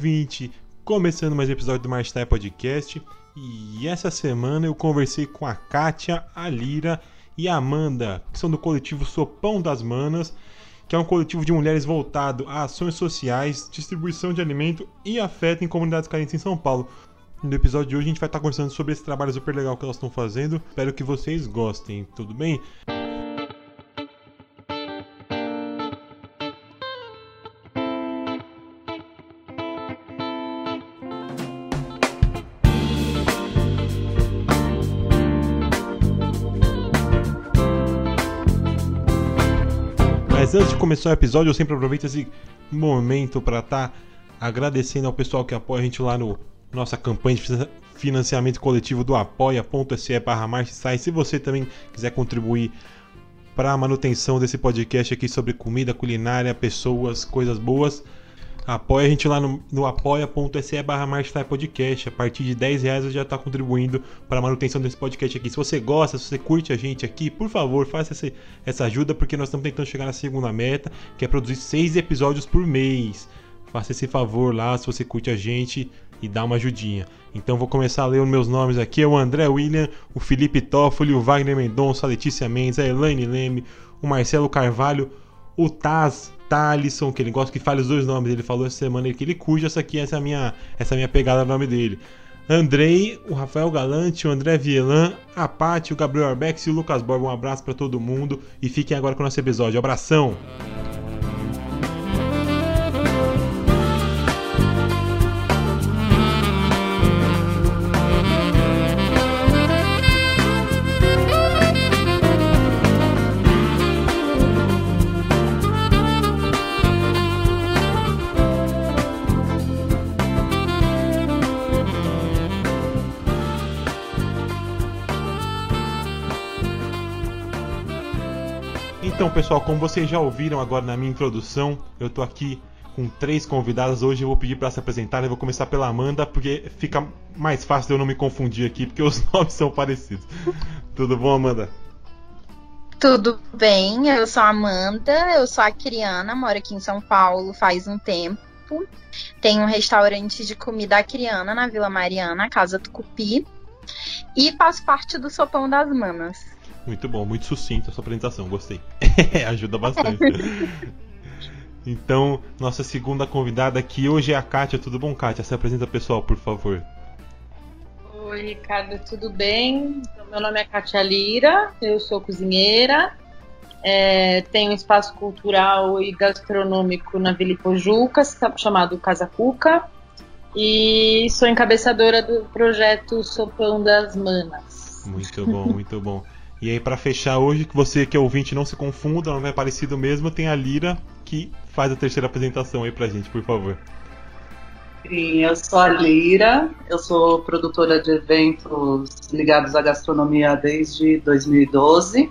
Ouvinte! Começando mais um episódio do Marstyle Podcast. E essa semana eu conversei com a Kátia, a Lira e a Amanda, que são do coletivo Sopão das Manas, que é um coletivo de mulheres voltado a ações sociais, distribuição de alimento e afeto em comunidades carentes em São Paulo. No episódio de hoje a gente vai estar conversando sobre esse trabalho super legal que elas estão fazendo. Espero que vocês gostem, tudo bem? Mas antes de começar o episódio, eu sempre aproveito esse momento para estar tá agradecendo ao pessoal que apoia a gente lá no nossa campanha de financiamento coletivo do apoia.se barra Se você também quiser contribuir para a manutenção desse podcast aqui sobre comida, culinária, pessoas, coisas boas, apoia a gente lá no, no apoia.se barra podcast. A partir de 10 reais você já está contribuindo para a manutenção desse podcast aqui. Se você gosta, se você curte a gente aqui, por favor, faça essa, ajuda, porque nós estamos tentando chegar na segunda meta, que é produzir seis episódios por mês. Faça esse favor lá, se você curte a gente e dá uma ajudinha. Então vou começar a ler os meus nomes aqui: é o André William, o Felipe Toffoli, o Wagner Mendonça, a Letícia Mendes, a Elaine Leme, o Marcelo Carvalho, o Taz Talisson, que ele gosta que fale os dois nomes. Ele falou essa semana que ele cuja essa aqui, essa é a minha, essa é a minha pegada no nome dele. Andrei, o Rafael Galante, o André Vielan, a Paty, o Gabriel Arbex e o Lucas Borba. Um abraço para todo mundo e fiquem agora com o nosso episódio. Abração! Pessoal, como vocês já ouviram agora na minha introdução, eu tô aqui com três convidadas. Hoje eu vou pedir para se apresentarem. Eu vou começar pela Amanda, porque fica mais fácil de eu não me confundir aqui, porque os nomes são parecidos. Tudo bom, Amanda? Tudo bem, eu sou a Amanda, eu sou a Criana, moro aqui em São Paulo faz um tempo. Tenho um restaurante de comida acriana na Vila Mariana, Casa Tucupi. E faço parte do Sopão das Manas. Muito bom, muito sucinto a sua apresentação, gostei. Ajuda bastante. então, nossa segunda convidada aqui hoje é a Kátia. Tudo bom, Kátia? Se apresenta pessoal, por favor. Oi, Ricardo, tudo bem? Então, meu nome é Kátia Lira, eu sou cozinheira, é, tenho um espaço cultural e gastronômico na Vila Ipojuca, chamado Casa Cuca, e sou encabeçadora do projeto Sopão das Manas. Muito bom, muito bom. E aí, para fechar hoje, que você que é ouvinte não se confunda, não é parecido mesmo, tem a Lira que faz a terceira apresentação aí pra gente, por favor. Sim, eu sou a Lira, eu sou produtora de eventos ligados à gastronomia desde 2012,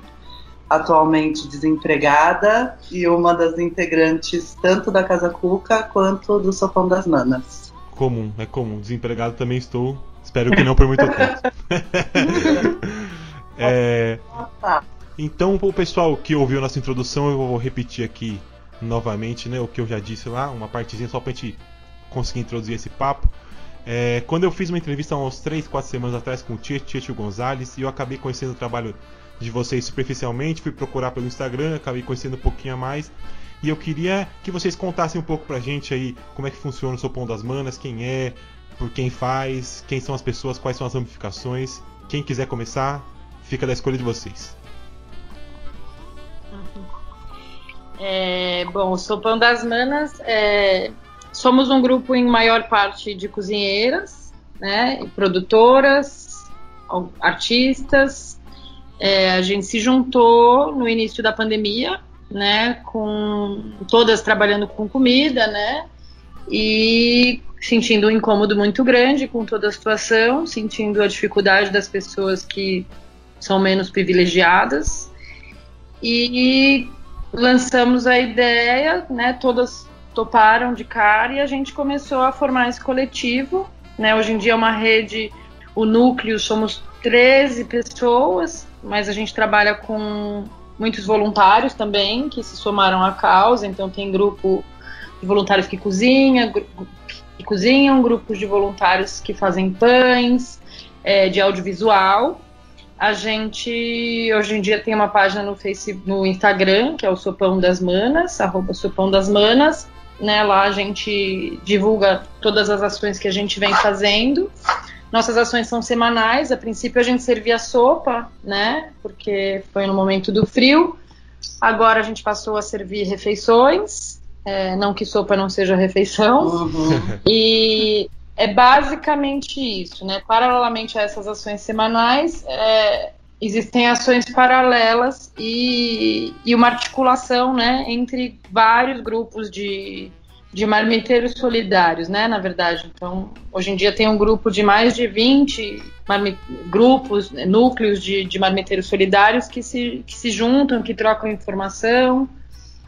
atualmente desempregada e uma das integrantes tanto da Casa Cuca quanto do Sopão das Manas. Comum, é comum. Desempregado também estou. Espero que não por muito tempo. É... Então, o pessoal que ouviu nossa introdução, eu vou repetir aqui novamente né, o que eu já disse lá, uma partezinha só pra gente conseguir introduzir esse papo. É, quando eu fiz uma entrevista há uns 3, 4 semanas atrás com o Tietchan Gonzalez e eu acabei conhecendo o trabalho de vocês superficialmente, fui procurar pelo Instagram, acabei conhecendo um pouquinho a mais. E eu queria que vocês contassem um pouco pra gente aí como é que funciona o Sopão das Manas, quem é, por quem faz, quem são as pessoas, quais são as ramificações. Quem quiser começar, Fica da escolha de vocês. É, bom, Sopão das Manas, é, somos um grupo em maior parte de cozinheiras, né, produtoras, artistas. É, a gente se juntou no início da pandemia, né, com todas trabalhando com comida, né, e sentindo um incômodo muito grande com toda a situação, sentindo a dificuldade das pessoas que são menos privilegiadas. E lançamos a ideia, né, todas toparam de cara e a gente começou a formar esse coletivo. Né? Hoje em dia é uma rede, o núcleo somos 13 pessoas, mas a gente trabalha com muitos voluntários também que se somaram à causa, então tem grupo de voluntários que cozinham, que cozinham, grupos de voluntários que fazem pães, é, de audiovisual. A gente hoje em dia tem uma página no Facebook, no Instagram, que é o Sopão das Manas, arroba Sopão das Manas. Né, lá a gente divulga todas as ações que a gente vem fazendo. Nossas ações são semanais. A princípio a gente servia sopa, né? Porque foi no momento do frio. Agora a gente passou a servir refeições. É, não que sopa não seja refeição. Uhum. E é basicamente isso, né? Paralelamente a essas ações semanais, é, existem ações paralelas e, e, uma articulação, né, entre vários grupos de, de marmiteiros solidários, né, na verdade. Então, hoje em dia tem um grupo de mais de 20 grupos, né, núcleos de, de marmiteiros solidários que se, que se juntam, que trocam informação.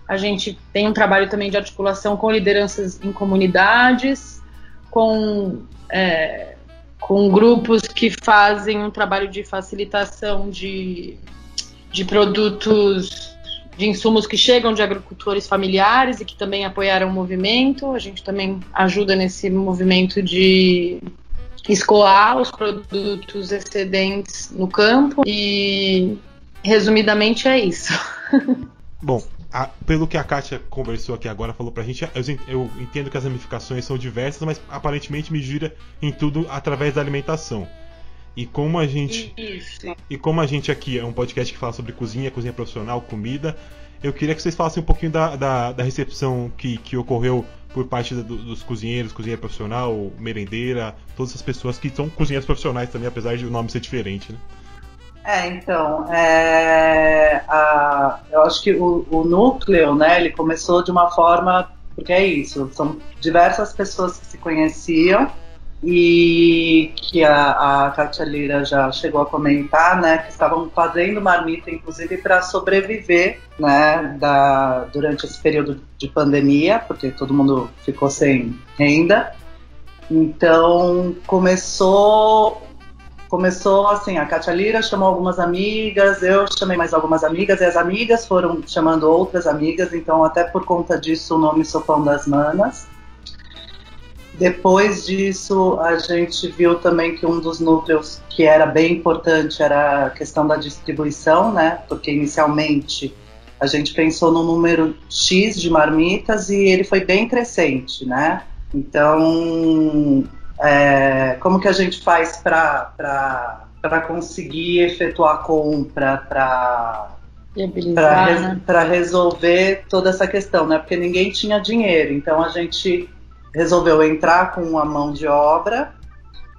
A gente tem um trabalho também de articulação com lideranças em comunidades com, é, com grupos que fazem um trabalho de facilitação de, de produtos, de insumos que chegam de agricultores familiares e que também apoiaram o movimento. A gente também ajuda nesse movimento de escoar os produtos excedentes no campo e resumidamente é isso. Bom, a, pelo que a Kátia conversou aqui agora, falou pra gente, eu, entendo que as ramificações são diversas, mas aparentemente me gira em tudo através da alimentação. E como a gente. Isso. E como a gente aqui é um podcast que fala sobre cozinha, cozinha profissional, comida, eu queria que vocês falassem um pouquinho da, da, da recepção que, que ocorreu por parte do, dos cozinheiros, cozinha profissional, merendeira, todas essas pessoas que são cozinheiros profissionais também, apesar de o nome ser diferente, né? É, então, é, a, eu acho que o, o, núcleo, né, ele começou de uma forma, porque é isso, são diversas pessoas que se conheciam e que a, a Katia Lira já chegou a comentar, né, que estavam fazendo marmita, inclusive, para sobreviver, né, da, durante esse período de pandemia, porque todo mundo ficou sem renda. Então, começou começou assim, a Katia Lira chamou algumas amigas, eu chamei mais algumas amigas, e as amigas foram chamando outras amigas, então até por conta disso o nome Sopão das Manas. Depois disso, a gente viu também que um dos núcleos que era bem importante era a questão da distribuição, né? Porque inicialmente a gente pensou no número X de marmitas e ele foi bem crescente, né? Então, é, como que a gente faz para conseguir efetuar a compra, para para né? resolver toda essa questão, né? Porque ninguém tinha dinheiro, então a gente resolveu entrar com a mão de obra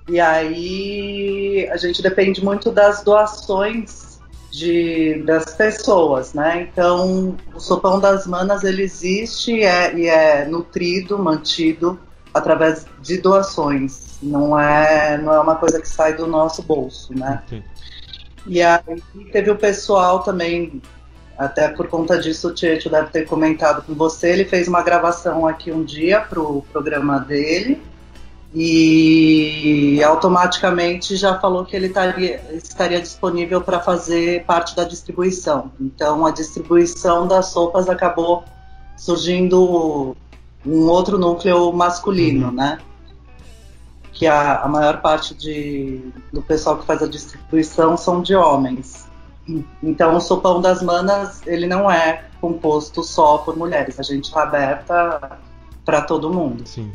e aí a gente depende muito das doações de, das pessoas, né? Então o sopão das manas ele existe e é, e é nutrido, mantido através de doações. Não é, não é uma coisa que sai do nosso bolso, né? E aí teve o pessoal também, até por conta disso o Tietchan deve ter comentado com você, ele fez uma gravação aqui um dia pro programa dele e automaticamente já falou que ele estaria, estaria disponível para fazer parte da distribuição. Então a distribuição das sopas acabou surgindo um outro núcleo masculino, uhum. né? Que a, a maior parte de, do pessoal que faz a distribuição são de homens. Então, o Sopão das Manas, ele não é composto só por mulheres. A gente está aberta para todo mundo. Sim.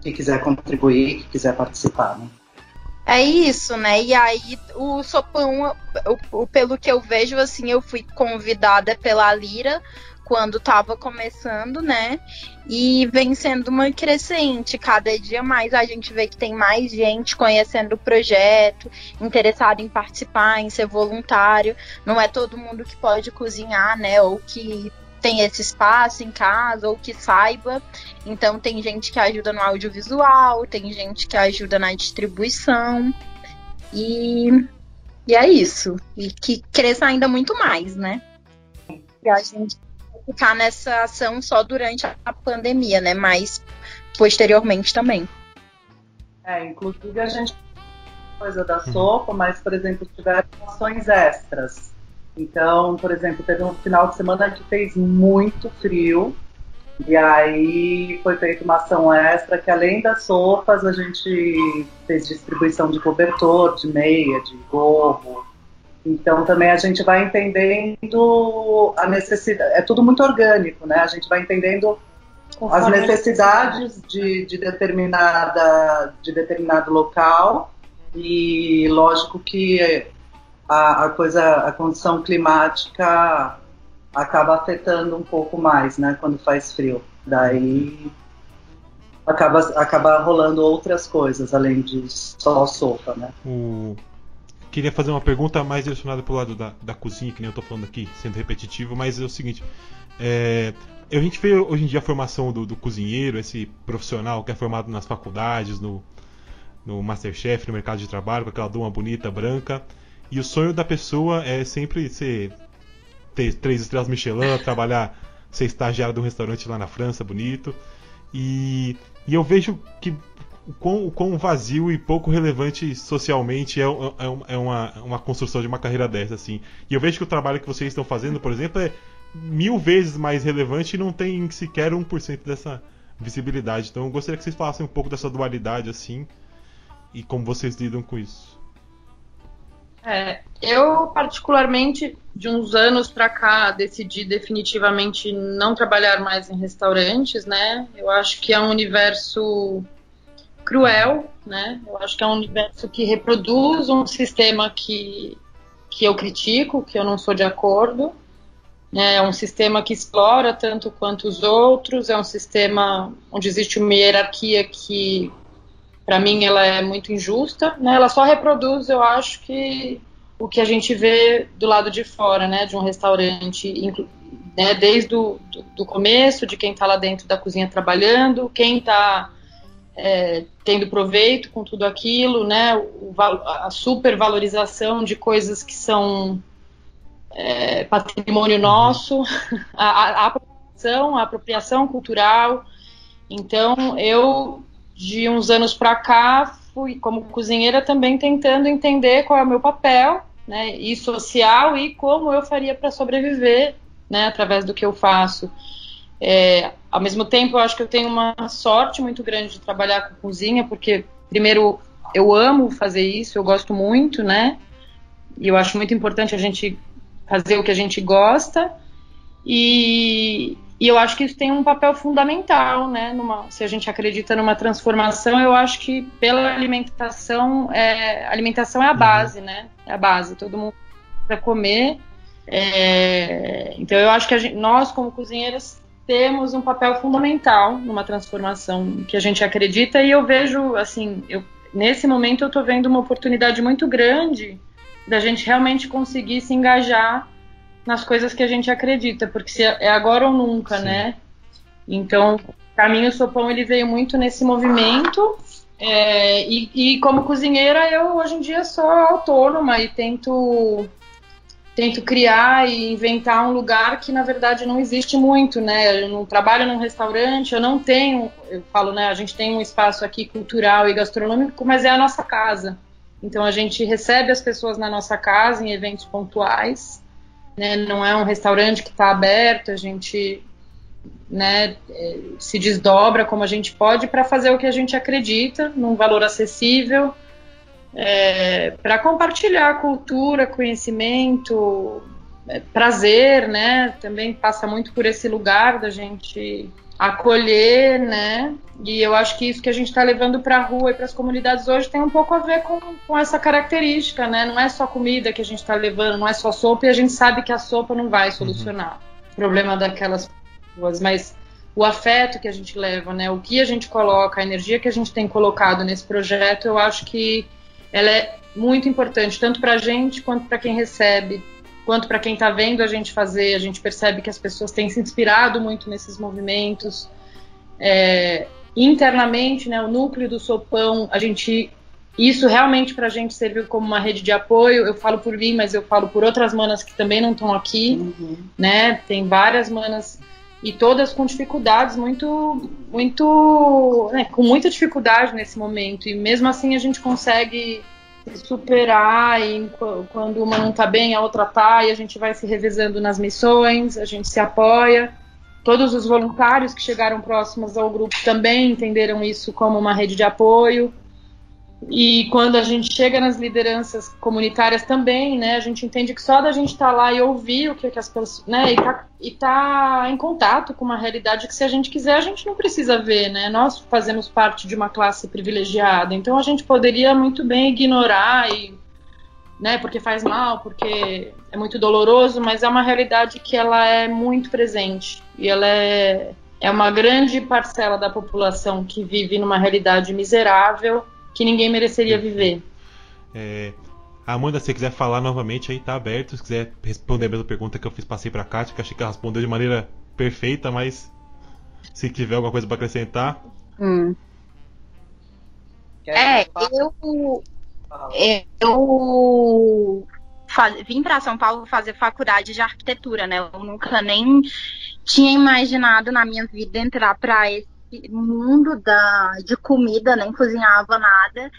Que quiser contribuir, que quiser participar, né? É isso, né? E aí o sopão, o, o, pelo que eu vejo, assim, eu fui convidada pela Lira quando estava começando, né? E vem sendo uma crescente. Cada dia mais a gente vê que tem mais gente conhecendo o projeto, interessado em participar, em ser voluntário. Não é todo mundo que pode cozinhar, né? Ou que tem esse espaço em casa ou que saiba. Então tem gente que ajuda no audiovisual, tem gente que ajuda na distribuição. E, e é isso. E que cresça ainda muito mais, né? E a gente ficar nessa ação só durante a pandemia, né? Mas posteriormente também. É, inclusive a gente coisa da uhum. sopa, mas, por exemplo, tiveram ações extras. Então, por exemplo, teve um final de semana que fez muito frio E aí foi feita uma ação extra que além das sopas a gente fez distribuição de cobertor, de meia, de gorro. Então também a gente vai entendendo a necessidade, é tudo muito orgânico, né? A gente vai entendendo Conforme as necessidades de, de, determinada, de determinado local e lógico que a, a coisa, a condição climática acaba afetando um pouco mais, né, quando faz frio. Daí acaba, acaba rolando outras coisas além de só sopa, né? O... Queria fazer uma pergunta mais direcionada para o lado da, da cozinha, que nem eu estou falando aqui, sendo repetitivo, mas é o seguinte: é, a gente vê hoje em dia a formação do, do, cozinheiro, esse profissional que é formado nas faculdades, no, no Masterchef, no mercado de trabalho, com aquela duma bonita, branca. E o sonho da pessoa é sempre ser ter três estrelas Michelin, trabalhar, ser estagiário de um restaurante lá na França, bonito. E, e eu vejo que o quão, o quão vazio e pouco relevante socialmente é, é, é, uma, uma construção de uma carreira dessa, assim. E eu vejo que o trabalho que vocês estão fazendo, por exemplo, é mil vezes mais relevante e não tem sequer 1% dessa visibilidade. Então eu gostaria que vocês falassem um pouco dessa dualidade, assim, e como vocês lidam com isso. É, eu, particularmente, de uns anos para cá, decidi definitivamente não trabalhar mais em restaurantes, né? Eu acho que é um universo cruel, né? Eu acho que é um universo que reproduz um sistema que, que eu critico, que eu não sou de acordo. Né? É um sistema que explora tanto quanto os outros, é um sistema onde existe uma hierarquia que para mim ela é muito injusta, né? Ela só reproduz, eu acho que o que a gente vê do lado de fora, né, de um restaurante, né, desde o do, do começo, de quem está lá dentro da cozinha trabalhando, quem está é, tendo proveito com tudo aquilo, né, o, a supervalorização de coisas que são é, patrimônio nosso, a, a, apropriação, a apropriação cultural. Então, eu de uns anos para cá, fui como cozinheira também tentando entender qual é o meu papel, né, e social e como eu faria para sobreviver, né, através do que eu faço. É, ao mesmo tempo, eu acho que eu tenho uma sorte muito grande de trabalhar com cozinha, porque primeiro eu amo fazer isso, eu gosto muito, né? E eu acho muito importante a gente fazer o que a gente gosta. E, e eu acho que isso tem um papel fundamental, né? Numa, se a gente acredita numa transformação, eu acho que pela alimentação, é, alimentação é a uhum. base, né? É a base. Todo mundo para comer. É, então eu acho que gente, nós como cozinheiras temos um papel fundamental numa transformação que a gente acredita e eu vejo assim, eu, nesse momento eu estou vendo uma oportunidade muito grande da gente realmente conseguir se engajar nas coisas que a gente acredita, porque se é agora ou nunca, Sim. né? Então, para mim o sopão ele veio muito nesse movimento. É, e, e, como cozinheira eu hoje em dia sou autônoma e tento tento criar e inventar um lugar que na verdade não existe muito, né? Eu não trabalho num restaurante, eu não tenho, eu falo, né? A gente tem um espaço aqui cultural e gastronômico, mas é a nossa casa. Então a gente recebe as pessoas na nossa casa em eventos pontuais né, não é um restaurante que está aberto, a gente né, é, se desdobra como a gente pode para fazer o que a gente acredita, num valor acessível, é, para compartilhar cultura, conhecimento, é, prazer, né? Também passa muito por esse lugar da gente acolher, né? E eu acho que isso que a gente está levando para a rua e para as comunidades hoje tem um pouco a ver com, com essa característica, né? Não é só comida que a gente está levando, não é só sopa, e a gente sabe que a sopa não vai solucionar uhum. o problema daquelas pessoas, mas o afeto que a gente leva, né? O que a gente coloca, a energia que a gente tem colocado nesse projeto, eu acho que ela é muito importante, tanto para a gente quanto para quem recebe quanto para quem está vendo a gente fazer, a gente percebe que as pessoas têm se inspirado muito nesses movimentos. É, internamente, né, o núcleo do sopão, a gente isso realmente para a gente serviu como uma rede de apoio. Eu falo por mim, mas eu falo por outras manas que também não estão aqui, uhum. né? Tem várias manas e todas com dificuldades muito, muito, né, com muita dificuldade nesse momento. E mesmo assim a gente consegue superar e quando uma não está bem, a outra tá, e a gente vai se revezando nas missões, a gente se apoia. todos os voluntários que chegaram próximos ao grupo também entenderam isso como uma rede de apoio. E quando a gente chega nas lideranças comunitárias também, né, a gente entende que só da gente estar tá lá e ouvir o que, que as pessoas, né, e tá, tá em contato com uma realidade que se a gente quiser a gente não precisa ver, né? Nós fazemos parte de uma classe privilegiada, então a gente poderia muito bem ignorar e, né, porque faz mal, porque é muito doloroso, mas é uma realidade que ela é muito presente. E ela é é uma grande parcela da população que vive numa realidade miserável que ninguém mereceria viver. É, Amanda, se quiser falar novamente aí, tá aberto. Se quiser responder a mesma pergunta que eu fiz, passei pra Kátia, que achei que ela respondeu de maneira perfeita, mas se tiver alguma coisa para acrescentar. Hum. É, eu. Eu vim para São Paulo fazer faculdade de arquitetura, né? Eu nunca nem tinha imaginado na minha vida entrar para esse mundo da, de comida, nem cozinhava nada.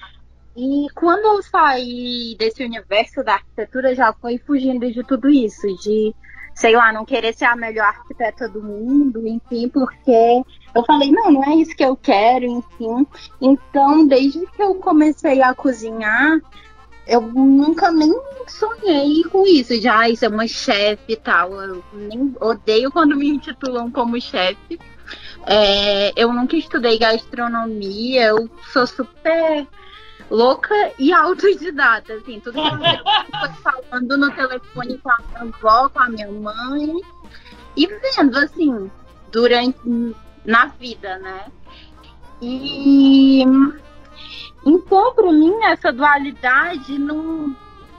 E quando eu saí desse universo da arquitetura, já foi fugindo de tudo isso, de, sei lá, não querer ser a melhor arquiteta do mundo, enfim, porque eu falei, não, não é isso que eu quero, enfim. Então, desde que eu comecei a cozinhar, eu nunca nem sonhei com isso, já ah, isso é uma chefe e tal. Eu nem odeio quando me intitulam como chefe. É, eu nunca estudei gastronomia, eu sou super louca e autodidata, assim, tudo que eu foi falando no telefone com a minha avó, com a minha mãe, e vendo, assim, durante, na vida, né? E então, para mim, essa dualidade não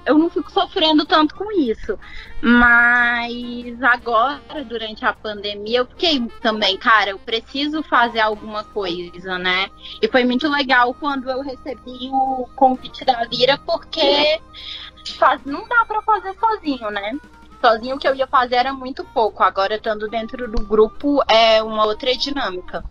eu não fico sofrendo tanto com isso. Mas agora, durante a pandemia, eu fiquei também, cara, eu preciso fazer alguma coisa, né? E foi muito legal quando eu recebi o convite da Lira, porque faz, não dá para fazer sozinho, né? Sozinho o que eu ia fazer era muito pouco. Agora, estando dentro do grupo, é uma outra dinâmica.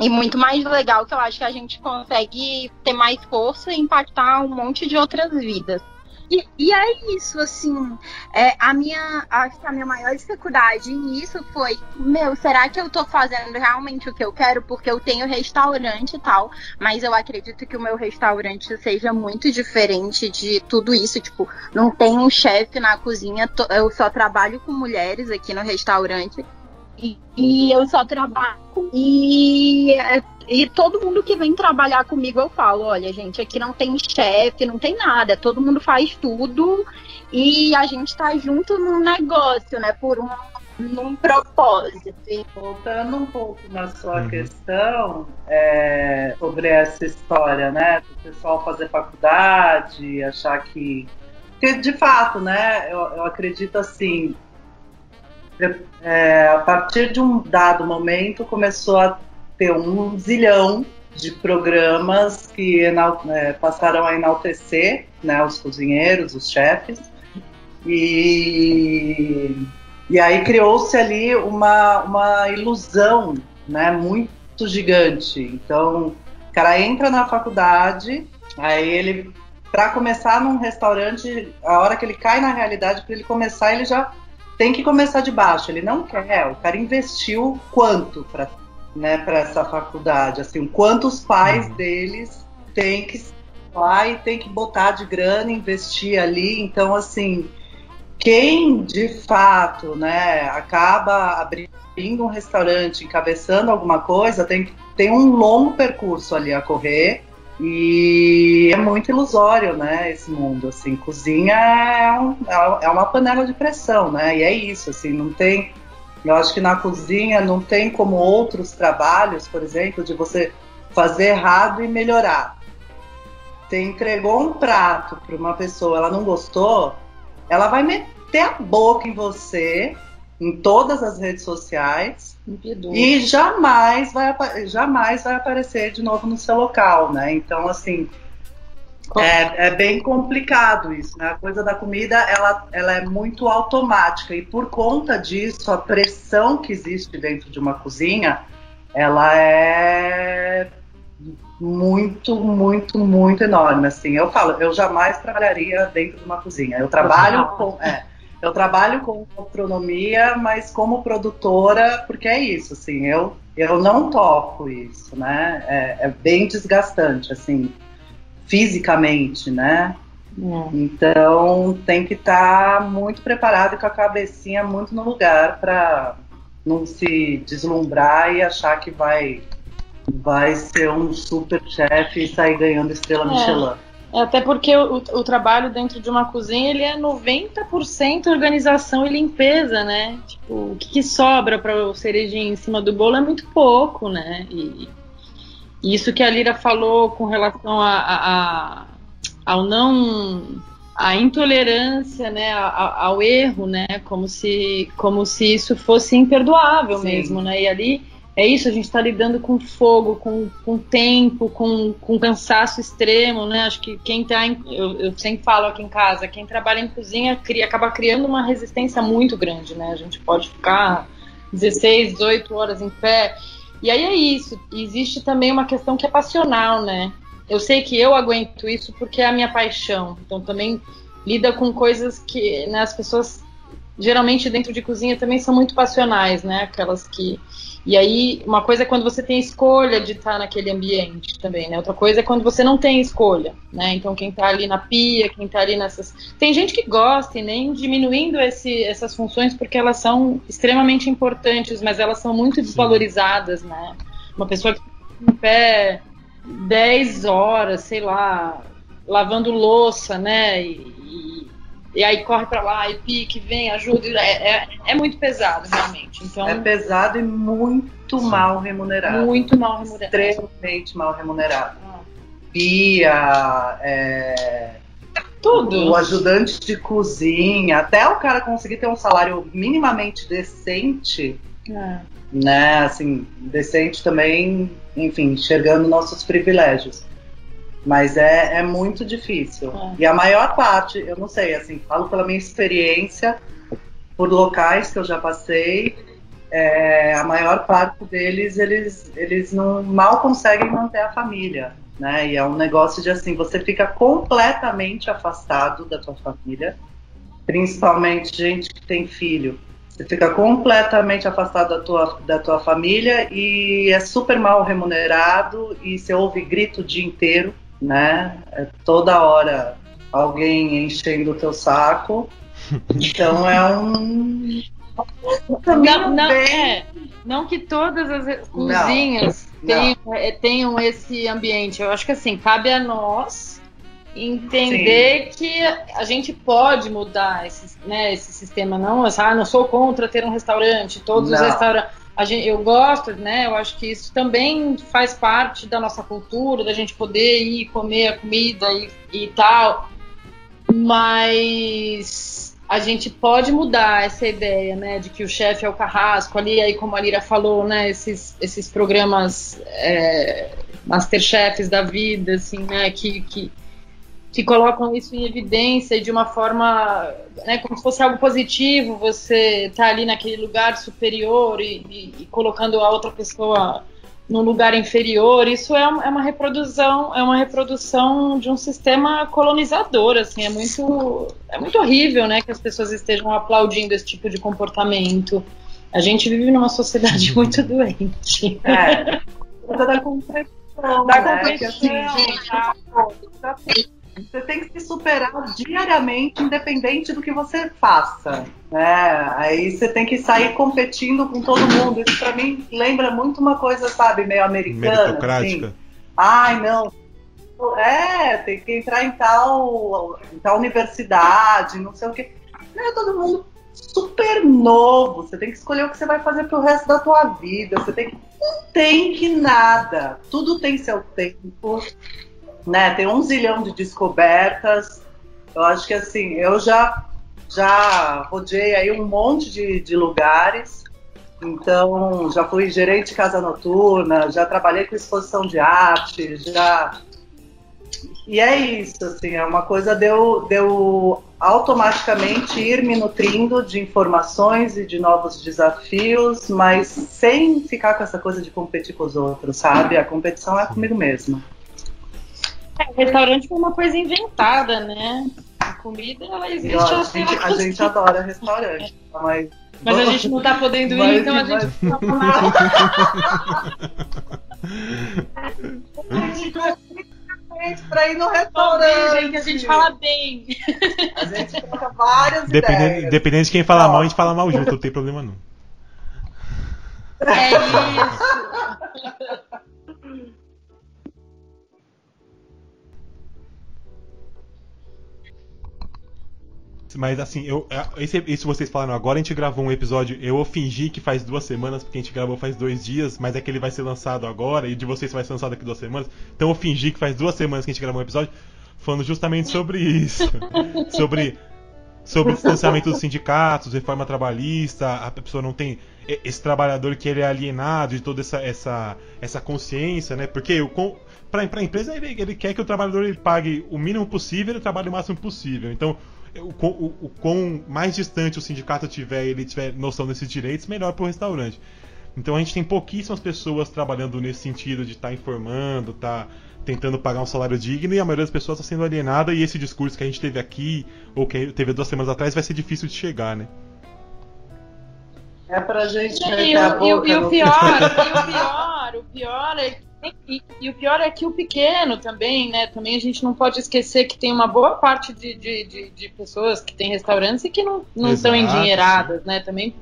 E muito mais legal que eu acho que a gente consegue ter mais força e impactar um monte de outras vidas. E, e é isso, assim, é, a minha, acho que a minha maior dificuldade nisso foi, meu, será que eu tô fazendo realmente o que eu quero? Porque eu tenho restaurante e tal, mas eu acredito que o meu restaurante seja muito diferente de tudo isso, tipo, não tem um chefe na cozinha, eu só trabalho com mulheres aqui no restaurante, e, e eu só trabalho e é, e todo mundo que vem trabalhar comigo, eu falo: olha, gente, aqui não tem chefe, não tem nada, todo mundo faz tudo e a gente tá junto num negócio, né? Por um num propósito. Voltando um pouco na sua uhum. questão é, sobre essa história, né? Do pessoal fazer faculdade, achar que. Porque, de fato, né? Eu, eu acredito assim. É, a partir de um dado momento começou a ter um zilhão de programas que é, passaram a enaltecer né, os cozinheiros, os chefes, e, e aí criou-se ali uma, uma ilusão né, muito gigante. Então, o cara entra na faculdade, aí ele, para começar num restaurante, a hora que ele cai na realidade, para ele começar, ele já tem que começar de baixo. Ele não quer, o cara investiu quanto para né, para essa faculdade, assim, quantos pais uhum. deles têm que lá e tem que botar de grana, investir ali, então assim, quem de fato, né, acaba abrindo um restaurante, encabeçando alguma coisa, tem tem um longo percurso ali a correr. E é muito ilusório, né, esse mundo, assim, cozinha é, um, é uma panela de pressão, né, e é isso, assim, não tem eu acho que na cozinha não tem como outros trabalhos, por exemplo, de você fazer errado e melhorar. Você entregou um prato para uma pessoa, ela não gostou, ela vai meter a boca em você, em todas as redes sociais, e jamais vai, jamais vai aparecer de novo no seu local, né? Então, assim, é, é, bem complicado isso, né? A coisa da comida, ela, ela é muito automática e por conta disso, a pressão que existe dentro de uma cozinha, ela é muito, muito, muito enorme, assim. Eu falo, eu jamais trabalharia dentro de uma cozinha. Eu trabalho com, é, eu trabalho com gastronomia, mas como produtora, porque é isso, assim, eu, eu não toco isso, né? É, é bem desgastante, assim, fisicamente, né? É. Então tem que estar tá muito preparado e com a cabecinha muito no lugar para não se deslumbrar e achar que vai vai ser um super chefe e sair ganhando estrela é. Michelin. É, até porque o, o, trabalho dentro de uma cozinha ele é 90% organização e limpeza, né? Tipo, o que, que sobra para o cerejinho em cima do bolo é muito pouco, né? E isso que a Lira falou com relação a, a, a ao não a intolerância né, ao, ao, erro, né, como se, como se isso fosse imperdoável Sim. mesmo, né, e ali é isso, a gente está lidando com fogo, com, com tempo, com, com cansaço extremo, né? Acho que quem tá, em, eu, eu, sempre falo aqui em casa, quem trabalha em cozinha cria, acaba criando uma resistência muito grande, né? A gente pode ficar 16, 18 horas em pé. E aí é isso. Existe também uma questão que é passional, né? Eu sei que eu aguento isso porque é a minha paixão. Então também lida com coisas que né, as pessoas geralmente dentro de cozinha também são muito passionais, né? Aquelas que e aí, uma coisa é quando você tem escolha de estar naquele ambiente também, né? Outra coisa é quando você não tem escolha, né? Então, quem está ali na pia, quem está ali nessas. Tem gente que gosta e nem diminuindo esse, essas funções porque elas são extremamente importantes, mas elas são muito desvalorizadas, né? Uma pessoa que fica em pé 10 horas, sei lá, lavando louça, né? E, e aí corre para lá e pique, vem, ajuda. É, é, é, muito pesado, realmente. Então, é pesado e muito sim. mal remunerado. Muito mal remunerado. Extremamente mal remunerado. Ah. Pia, é, tudo. O ajudante de cozinha, até o cara conseguir ter um salário minimamente decente, é. né? Assim, decente também, enfim, enxergando nossos privilégios. Mas é, é muito difícil. É. E a maior parte, eu não sei, assim, falo pela minha experiência, por locais que eu já passei, é, a maior parte deles, eles, eles não mal conseguem manter a família. Né? E é um negócio de assim, você fica completamente afastado da tua família, principalmente gente que tem filho. Você fica completamente afastado da tua, da tua família e é super mal remunerado e você ouve grito o dia inteiro né? É toda hora alguém enchendo o teu saco. Então é um. Não, não, é, não que todas as cozinhas não, tenham, não. É, tenham esse ambiente. Eu acho que assim, cabe a nós entender Sim. que a gente pode mudar esse, né, esse sistema. Não, ah, não sou contra ter um restaurante, todos não. os restaurantes gente, eu gosto, né? Eu acho que isso também faz parte da nossa cultura, da gente poder ir comer a comida e, e tal. Mas a gente pode mudar essa ideia, né, de que o chefe é o carrasco ali, aí como a Lira falou, né, esses, esses programas é, Masterchefs da vida, assim, né, que, que que colocam isso em evidência de uma forma, né, como se fosse algo positivo, você tá ali naquele lugar superior e, e, e colocando a outra pessoa num lugar inferior, isso é, é, uma reprodução, é uma reprodução de um sistema colonizador, assim, é muito, é muito horrível, né, que as pessoas estejam aplaudindo esse tipo de comportamento. A gente vive numa sociedade muito doente. É. Da competição, da né? Você tem que se superar diariamente, independente do que você faça. Né? Aí você tem que sair competindo com todo mundo. Isso para mim lembra muito uma coisa, sabe, meio americana. Meritocrática. Assim. Ai, não. É, tem que entrar em tal, em tal universidade, não sei o quê. Não é todo mundo super novo. Você tem que escolher o que você vai fazer pro resto da tua vida. Você tem que. Não tem que nada. Tudo tem seu tempo né? Tem um zilhão de descobertas. Eu acho que assim, eu já já rodei aí um monte de, de lugares. Então, já fui gerente de casa noturna, já trabalhei com exposição de arte, já. E é isso, assim, é uma coisa de eu, de eu automaticamente ir me nutrindo de informações e de novos desafios, mas sem ficar com essa coisa de competir com os outros, sabe? A competição é comigo mesma. É, o restaurante foi uma coisa inventada, né? A comida, ela existe. Eu- a, assim, gente, a gente adora restaurante, mas. Mas a gente não tá podendo ir, Mas- então a gente mas- não tá falando. pra ir no restaurante. bem, gente, a gente fala bem. A gente troca várias Dependendo, ideias. dependendo de quem fala Ó. mal, a gente fala mal junto, não tem problema não. É isso. Mas assim, eu, esse, isso vocês falaram agora, a gente gravou um episódio, eu fingi que faz duas semanas, porque a gente gravou faz dois dias, mas é que ele vai ser lançado agora, e de vocês vai ser lançado daqui duas semanas. Então eu fingi que faz duas semanas que a gente gravou um episódio falando justamente sobre isso. sobre sobre o financiamento dos sindicatos, reforma trabalhista, a pessoa não tem esse trabalhador que ele é alienado de toda essa essa, essa consciência, né? Porque para a empresa ele, ele quer que o trabalhador ele pague o mínimo possível e trabalhe o máximo possível. Então, o, o, o quão mais distante o sindicato tiver e ele tiver noção desses direitos, melhor para o restaurante. Então a gente tem pouquíssimas pessoas trabalhando nesse sentido de estar informando, tá tentando pagar um salário digno e a maioria das pessoas está sendo alienada e esse discurso que a gente teve aqui ou que teve duas semanas atrás vai ser difícil de chegar, né? É pra gente E, o- e o- e pior, e o pior, o pior é e, e o pior é que o pequeno também, né? Também a gente não pode esquecer que tem uma boa parte de, de, de, de pessoas que têm restaurantes e que não, não Exato, endinheiradas, né? Também.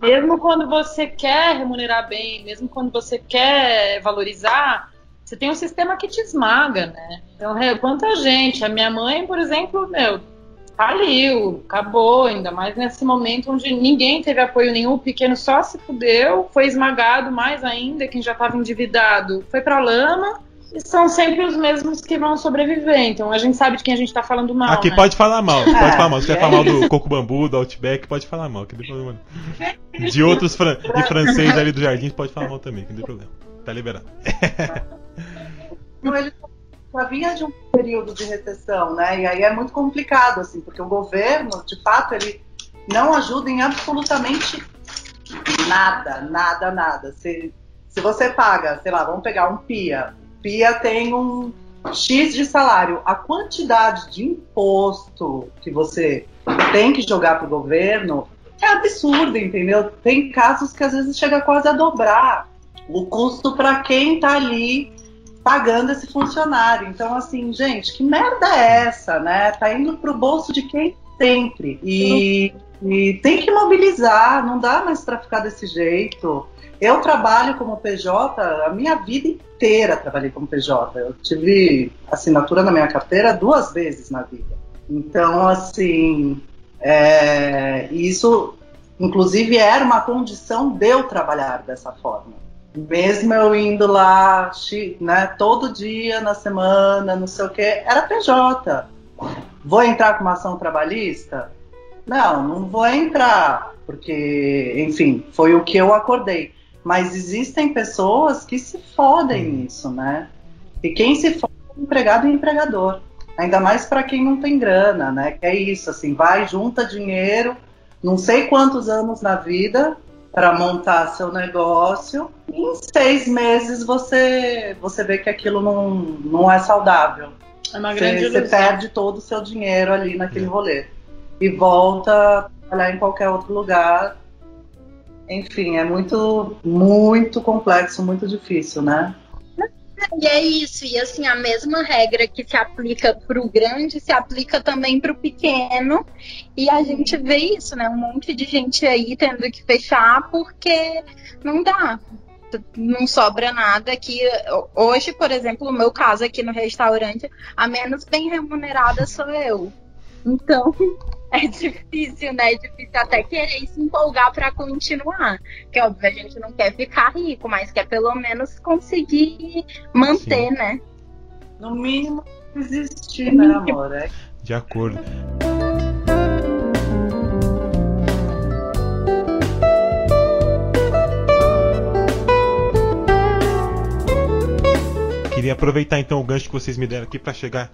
Mesmo quando você quer remunerar bem, mesmo quando você quer valorizar, você tem um sistema que te esmaga, né? Então, é, quanta gente. A minha mãe, por exemplo, meu, faliu, acabou, ainda mais nesse momento onde ninguém teve apoio nenhum, o pequeno só se fudeu, foi esmagado mais ainda, quem já estava endividado foi pra lama, e são sempre os mesmos que vão sobreviver. Então a gente sabe de quem a gente tá falando mal. Aqui né? pode falar mal, pode É, falar mal. Se quer é falar mal do Coco Bambu, do Outback, pode falar mal, que não tem problema não. De outros fran de francês ali do Jardim, pode falar mal também, que não tem problema. Tá liberado. Então, ele já vinha de um período de recessão, né? E aí é muito complicado, assim, porque o governo, de fato, ele não ajuda em absolutamente nada, nada, nada. Se, se você paga, sei lá, vamos pegar um PIA. PIA tem um X de salário. A quantidade de imposto que você tem que jogar para o governo é absurda, entendeu? Tem casos que às vezes chega quase a dobrar o custo para quem está ali pagando esse funcionário. Então, assim, gente, que merda é essa, né? Tá indo pro bolso de quem sempre. E, e tem que mobilizar, não dá mais para ficar desse jeito. Eu trabalho como PJ, a minha vida inteira trabalhei como PJ. Eu tive assinatura na minha carteira duas vezes na vida. Então, assim, é, isso, inclusive, era uma condição de eu trabalhar dessa forma mesmo eu indo lá, né, todo dia na semana, não sei o que, era PJ. Vou entrar com uma ação trabalhista? Não, não vou entrar, porque, enfim, foi o que eu acordei. Mas existem pessoas que se fodem nisso, né? E quem se fode é empregado e empregador. Ainda mais para quem não tem grana, né? Que é isso, assim, vai, junta dinheiro, não sei quantos anos na vida, para montar seu negócio. E em seis meses você, você vê que aquilo não, não é saudável. É uma grande Você, você perde todo o seu dinheiro ali naquele rolê. E volta a trabalhar em qualquer outro lugar. Enfim, é muito, muito complexo, muito difícil, né? E é isso, e assim, a mesma regra que se aplica para o grande se aplica também para o pequeno. E a gente vê isso, né? Um monte de gente aí tendo que fechar porque não dá. Não sobra nada aqui. Hoje, por exemplo, o meu caso aqui no restaurante, a menos bem remunerada sou eu. Então, é difícil, né? É difícil até querer se empolgar para continuar. Porque, óbvio, a gente não quer ficar rico, mas quer pelo menos conseguir manter, Sim. né? No mínimo, existir, né, amor? É De acordo. Queria aproveitar então o gancho que vocês me deram aqui para chegar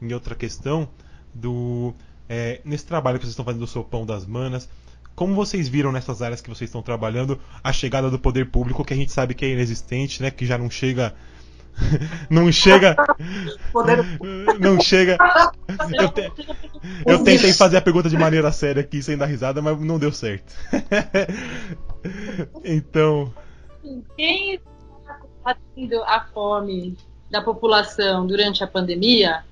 em outra questão do é, nesse trabalho que vocês estão fazendo do sopão das manas. Como vocês viram nessas áreas que vocês estão trabalhando a chegada do poder público, que a gente sabe que é inexistente, né, que já não chega não chega. Não chega. Eu, te, eu tentei fazer a pergunta de maneira séria aqui sem dar risada, mas não deu certo. Então. Quem está tendo a fome da população durante a pandemia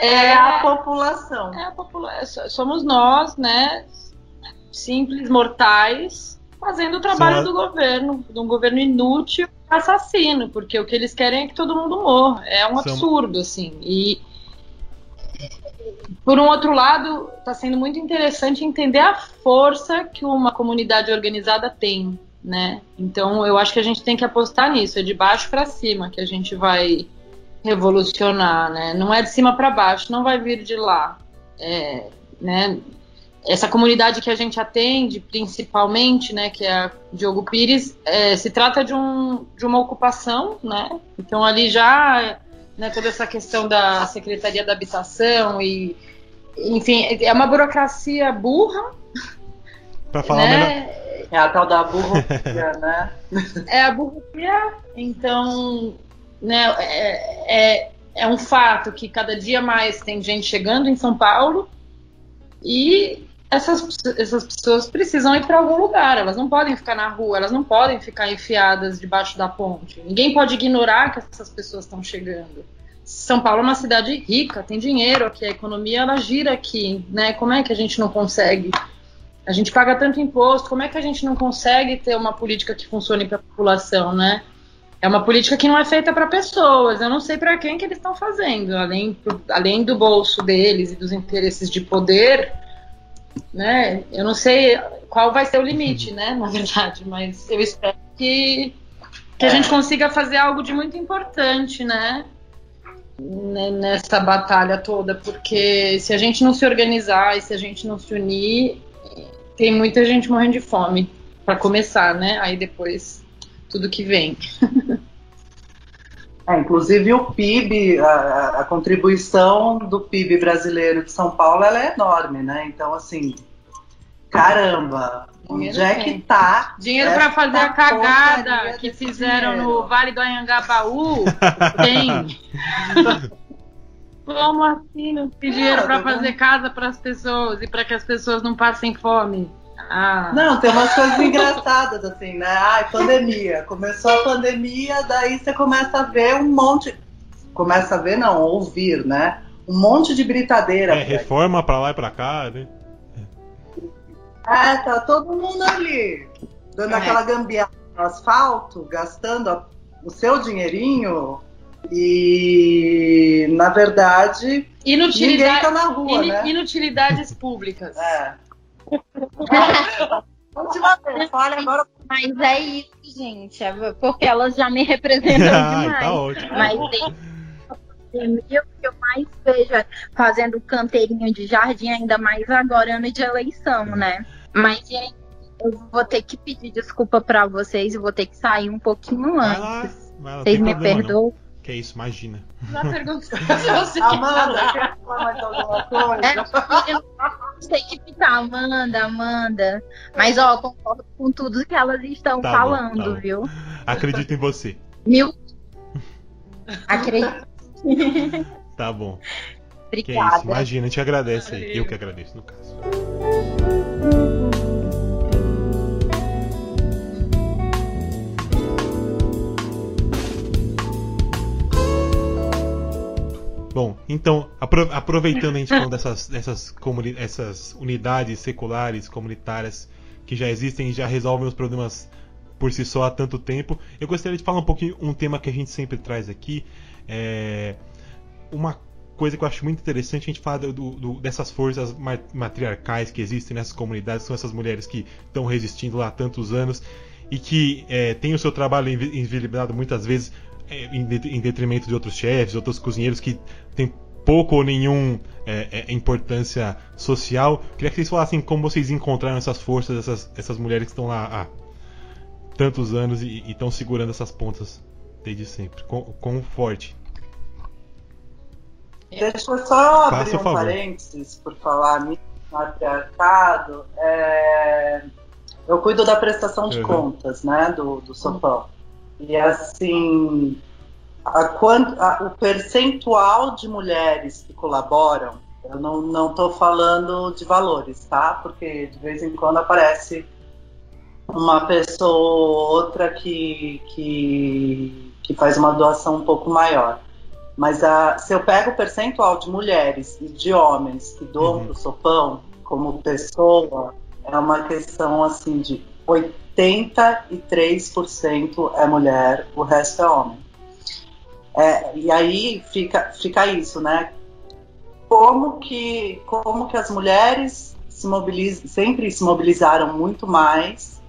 é a população. É a popula somos nós, né? Simples mortais fazendo o trabalho Sim. do governo, de um governo inútil, assassino, porque o que eles querem é que todo mundo morra. É um absurdo, assim. E por um outro lado, está sendo muito interessante entender a força que uma comunidade organizada tem, né? Então, eu acho que a gente tem que apostar nisso, é de baixo para cima que a gente vai revolucionar, né? Não é de cima para baixo, não vai vir de lá, é, né? essa comunidade que a gente atende, principalmente, né, que é a Diogo Pires, é, se trata de, um, de uma ocupação, né? Então ali já, né, toda essa questão da Secretaria da Habitação e, enfim, é uma burocracia burra. Para falar né? melhor. É a tal da burocracia, né? É a burocracia, então, né, é, é, é um fato que cada dia mais tem gente chegando em São Paulo e essas, essas pessoas precisam ir para algum lugar, elas não podem ficar na rua, elas não podem ficar enfiadas debaixo da ponte. Ninguém pode ignorar que essas pessoas estão chegando. São Paulo é uma cidade rica, tem dinheiro aqui, a economia ela gira aqui, né? Como é que a gente não consegue? A gente paga tanto imposto, como é que a gente não consegue ter uma política que funcione para a população, né? É uma política que não é feita para pessoas. Eu não sei para quem que eles estão fazendo, além, além do bolso deles e dos interesses de poder né? Eu não sei qual vai ser o limite, né? Na verdade, mas eu espero que, que a gente consiga fazer algo de muito importante, né? Nessa batalha toda, porque se a gente não se organizar e se a gente não se unir, tem muita gente morrendo de fome para começar, né? Aí depois tudo que vem. É, inclusive o PIB, a, a, contribuição do PIB brasileiro de São Paulo ela é enorme, né? Então, assim, caramba, onde é que tá? Dinheiro para fazer a cagada que fizeram dinheiro. no Vale do Anhangabaú? Tem. Como assim não tem dinheiro para fazer casa para as pessoas e para que as pessoas não passem fome? Ah. Não, tem umas coisas engraçadas, assim, né? Ai, pandemia. Começou a pandemia, daí você começa a ver um monte. Começa a ver, não, ouvir, né? Um monte de britadeira. É, reforma pra lá e pra cá, né? É, tá todo mundo ali, dando é. aquela gambiarra no asfalto, gastando a, o seu dinheirinho. E, na verdade, Inutilidade, ninguém tá na rua, in, né? Inutilidades públicas. É. Última vez, olha agora. Mas é isso, gente. É porque elas já me representam ah, demais. Tá ótimo. Mas o que eu mais vejo é fazendo canteirinho de jardim, ainda mais agora ano de eleição, né? Mas e aí, eu vou ter que pedir desculpa para vocês e vou ter que sair um pouquinho antes. Vai lá, vai lá, vocês me perdoam? Que é isso, imagina. Já perguntou se você Amanda, quer falar mais alguma coisa? É, eu sei que ficar, Amanda, Amanda. Mas, ó, concordo com tudo que elas estão tá falando, bom, tá viu? Acredito em você. Mil. Acredito. Tá bom. Obrigada. Que é isso, imagina, a gente agradece aí. Eu que agradeço, no caso. Bom, então, aproveitando a gente falando dessas, dessas, essas unidades seculares, comunitárias, que já existem e já resolvem os problemas por si só há tanto tempo, eu gostaria de falar um pouquinho um tema que a gente sempre traz aqui. É uma coisa que eu acho muito interessante, a gente fala do, do, dessas forças matriarcais que existem nessas comunidades, são essas mulheres que estão resistindo lá há tantos anos e que é, têm o seu trabalho invisibilizado muitas vezes em, em, detrimento de outros chefes, outros cozinheiros que têm pouco ou nenhum é, é, importância social. Queria que vocês falassem como vocês encontraram essas forças, essas, essas mulheres que estão lá há tantos anos e estão segurando essas pontas desde sempre. Com, forte. Deixa eu só abrir um favor. parênteses por falar no matriarcado. É... Eu cuido da prestação de uhum. contas, né, do, do Sopão. E assim, a, a, o percentual de mulheres que colaboram, eu não estou falando de valores, tá? Porque de vez em quando aparece uma pessoa ou outra que, que, que faz uma doação um pouco maior. Mas a, se eu pego o percentual de mulheres e de homens que doam uhum. para o Sopão, como pessoa, é uma questão assim de 83% é mulher, o resto é homem. É, e aí fica, fica isso, né? Como que, como que as mulheres se mobilizam, sempre se mobilizaram muito mais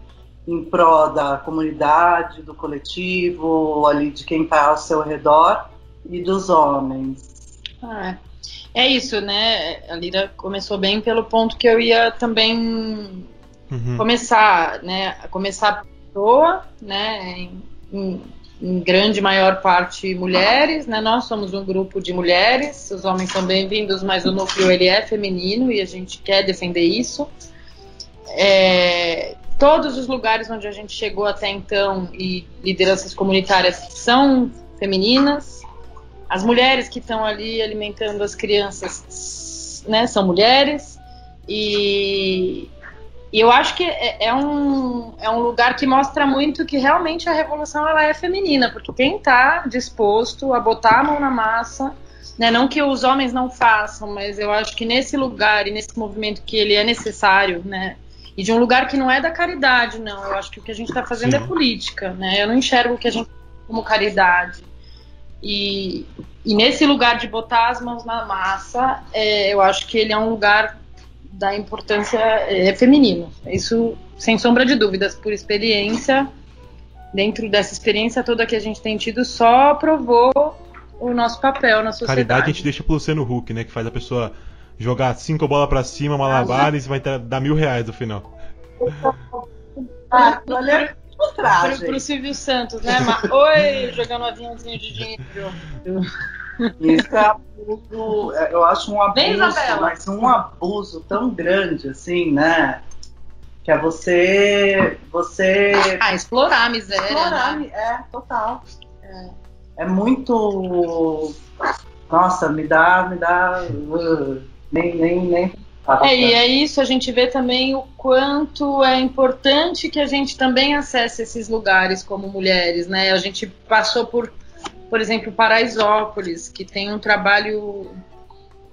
em prol da comunidade, do coletivo, ali de quem está ao seu redor e dos homens. Ah, é isso, né? A Lira começou bem pelo ponto que eu ia também uhum. começar, né? Começar a pessoa, né? Em, em, em, grande maior parte mulheres, né? Nós somos um grupo de mulheres, os homens são bem-vindos, mas o núcleo ele é feminino e a gente quer defender isso. É, todos os lugares onde a gente chegou até então e lideranças comunitárias são femininas. As mulheres que estão ali alimentando as crianças, né, são mulheres. E, e eu acho que é, é, um, é um lugar que mostra muito que realmente a revolução ela é feminina, porque quem está disposto a botar a mão na massa, né, não que os homens não façam, mas eu acho que nesse lugar e nesse movimento que ele é necessário, né, e de um lugar que não é da caridade, não. Eu acho que o que a gente está fazendo é Sim. é política, né? Eu não enxergo o que a gente como caridade. E, e nesse lugar de botar as mãos na massa, é, eu acho que ele é um lugar da importância é, feminino. Isso, sem sombra de dúvidas, por experiência, dentro dessa experiência toda que a gente tem tido, só provou o nosso papel na sociedade. Caridade a gente deixa pro Luciano Huck, né? Que faz a pessoa jogar cinco bolas para cima, malabares, ah, vai ter, dar mil reais no final. Ah, olha o traje. Pro, pro Silvio Santos, né? Mas, oi, jogando um aviãozinho de dinheiro. Isso é abuso, é, eu acho um abuso, mas um abuso tão grande assim, né? Que é você. você ah, explorar a miséria. Explorar, né? é, total. É. é muito. Nossa, me dá, me dá. Uh, nem, nem, nem é, e é isso, a gente vê também o quanto é importante que a gente também acesse esses lugares como mulheres, né? A gente passou por, por exemplo, Paraisópolis, que tem um trabalho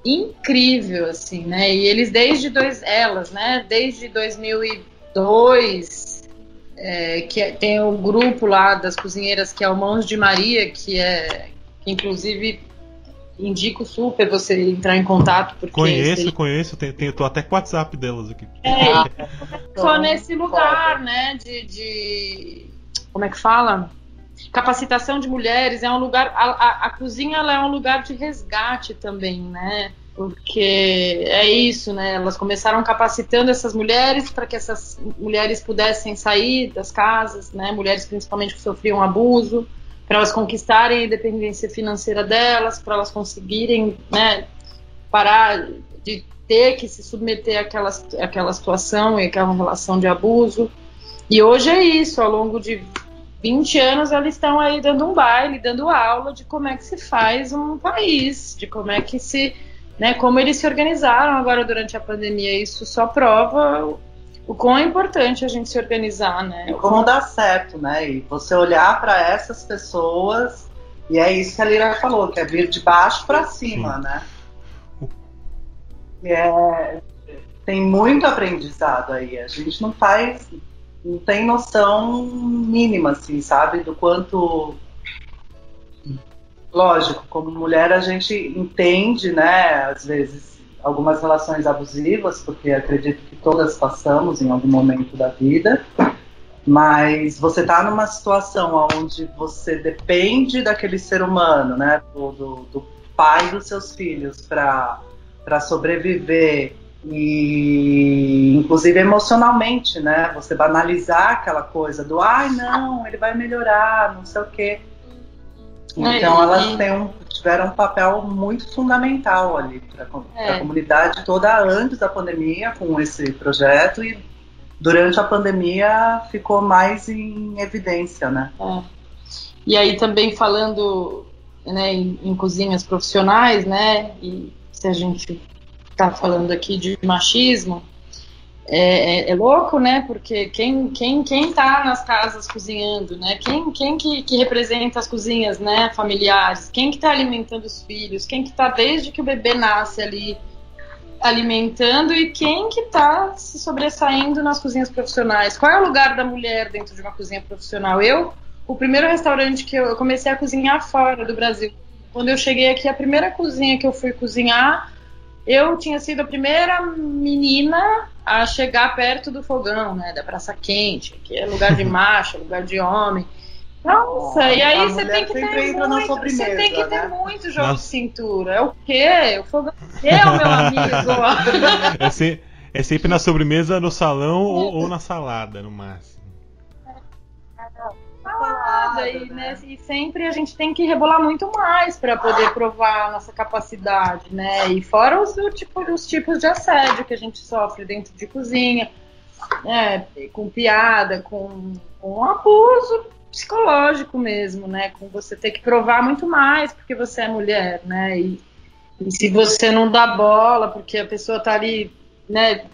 incrível, assim, né? E eles desde dois, elas, né? Desde 2002, é, que é, tem o grupo lá das cozinheiras que é o Mãos de Maria, que é, que inclusive indico super você entrar em contato. Porque conheço, conheço, tenho, tenho, tô até com o WhatsApp delas aqui. É, só nesse lugar, né, de, de, Como é que fala? Capacitação de mulheres, é um lugar. A, a, a cozinha é um lugar de resgate também, né? Porque é isso, né? Elas começaram capacitando essas mulheres para que essas mulheres pudessem sair das casas, né? Mulheres principalmente que sofriam abuso para elas conquistarem a independência financeira delas, para elas conseguirem né, parar de ter que se submeter àquela, àquela situação e àquela relação de abuso. E hoje é isso, ao longo de 20 anos elas estão aí dando um baile, dando aula de como é que se faz um país, de como é que se, né, como eles se organizaram agora durante a pandemia. Isso só prova o quão é importante a gente se organizar, né? E como dá certo, né? E você olhar para essas pessoas e é isso que a Lira falou, que é vir de baixo para cima, Sim. né? É, tem muito aprendizado aí. A gente não faz, não tem noção mínima, assim, sabe, do quanto lógico, como mulher a gente entende, né, às vezes algumas relações abusivas, porque acredito que todas passamos em algum momento da vida, mas você está numa situação onde você depende daquele ser humano, né, do, do, do pai dos seus filhos para sobreviver e inclusive emocionalmente, né, você banalizar aquela coisa do ai não, ele vai melhorar, não sei o quê. Então elas têm um, tiveram um papel muito fundamental ali para é. a comunidade toda antes da pandemia com esse projeto e durante a pandemia ficou mais em evidência, né? É. E aí também falando né, em, em cozinhas profissionais, né? E se a gente está falando aqui de machismo, é, é, é, louco, né? Porque quem, quem, quem tá nas casas cozinhando, né? Quem, quem que, que representa as cozinhas, né? Familiares? Quem que tá alimentando os filhos? Quem que tá desde que o bebê nasce ali alimentando e quem que tá se sobressaindo nas cozinhas profissionais? Qual é o lugar da mulher dentro de uma cozinha profissional? Eu, o primeiro restaurante que eu, eu comecei a cozinhar fora do Brasil. Quando eu cheguei aqui, a primeira cozinha que eu fui cozinhar eu tinha sido a primeira menina a chegar perto do fogão, né, da praça quente, que é lugar de macho, lugar de homem. Nossa, oh, e aí você tem que ter muito, você tem que ter né? muito jogo Nossa. de cintura. É o quê? O fogão é o meu amigo. é, se, é sempre na sobremesa, no salão ou, ou na salada, no máximo e, né? e sempre a gente tem que rebolar muito mais para poder provar a nossa capacidade, né? E fora os, tipo, os tipos de assédio que a gente sofre dentro de cozinha, né? Com piada, com, com abuso psicológico mesmo, né? Com você ter que provar muito mais porque você é mulher, né? E, e se você não dá bola porque a pessoa tá ali, né?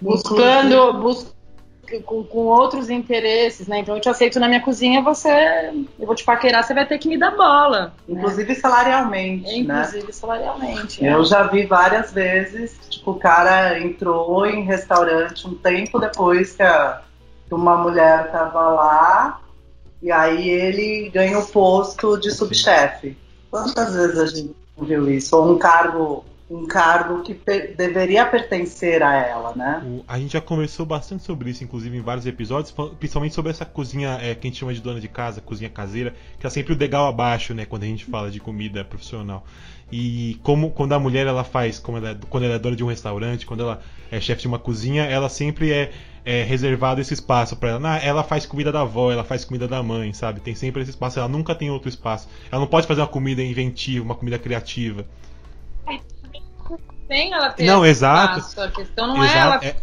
Buscando, buscando com, com, outros interesses, né? Então eu te aceito na minha cozinha, você. Eu vou te paquerar, você vai ter que me dar bola. Inclusive né? salarialmente. É, inclusive né? salarialmente. Eu é. já vi várias vezes, tipo, o cara entrou em restaurante um tempo depois que, a, que uma mulher tava lá, e aí ele ganha o posto de subchefe. Quantas vezes a gente viu isso? Ou um cargo um cargo que per deveria pertencer a ela, né? O, a gente já conversou bastante sobre isso, inclusive em vários episódios, principalmente sobre essa cozinha é, que a gente chama de dona de casa, cozinha caseira, que é sempre o degal abaixo, né, quando a gente fala de comida profissional. E como quando a mulher ela faz, como ela, quando ela é dona de um restaurante, quando ela é chefe de uma cozinha, ela sempre é, é reservado esse espaço para ela. ela faz comida da avó, ela faz comida da mãe, sabe? Tem sempre esse espaço, ela nunca tem outro espaço. Ela não pode fazer uma comida inventiva, uma comida criativa tem ela ter não, exato. Espaço. A questão não exato. é ela. É...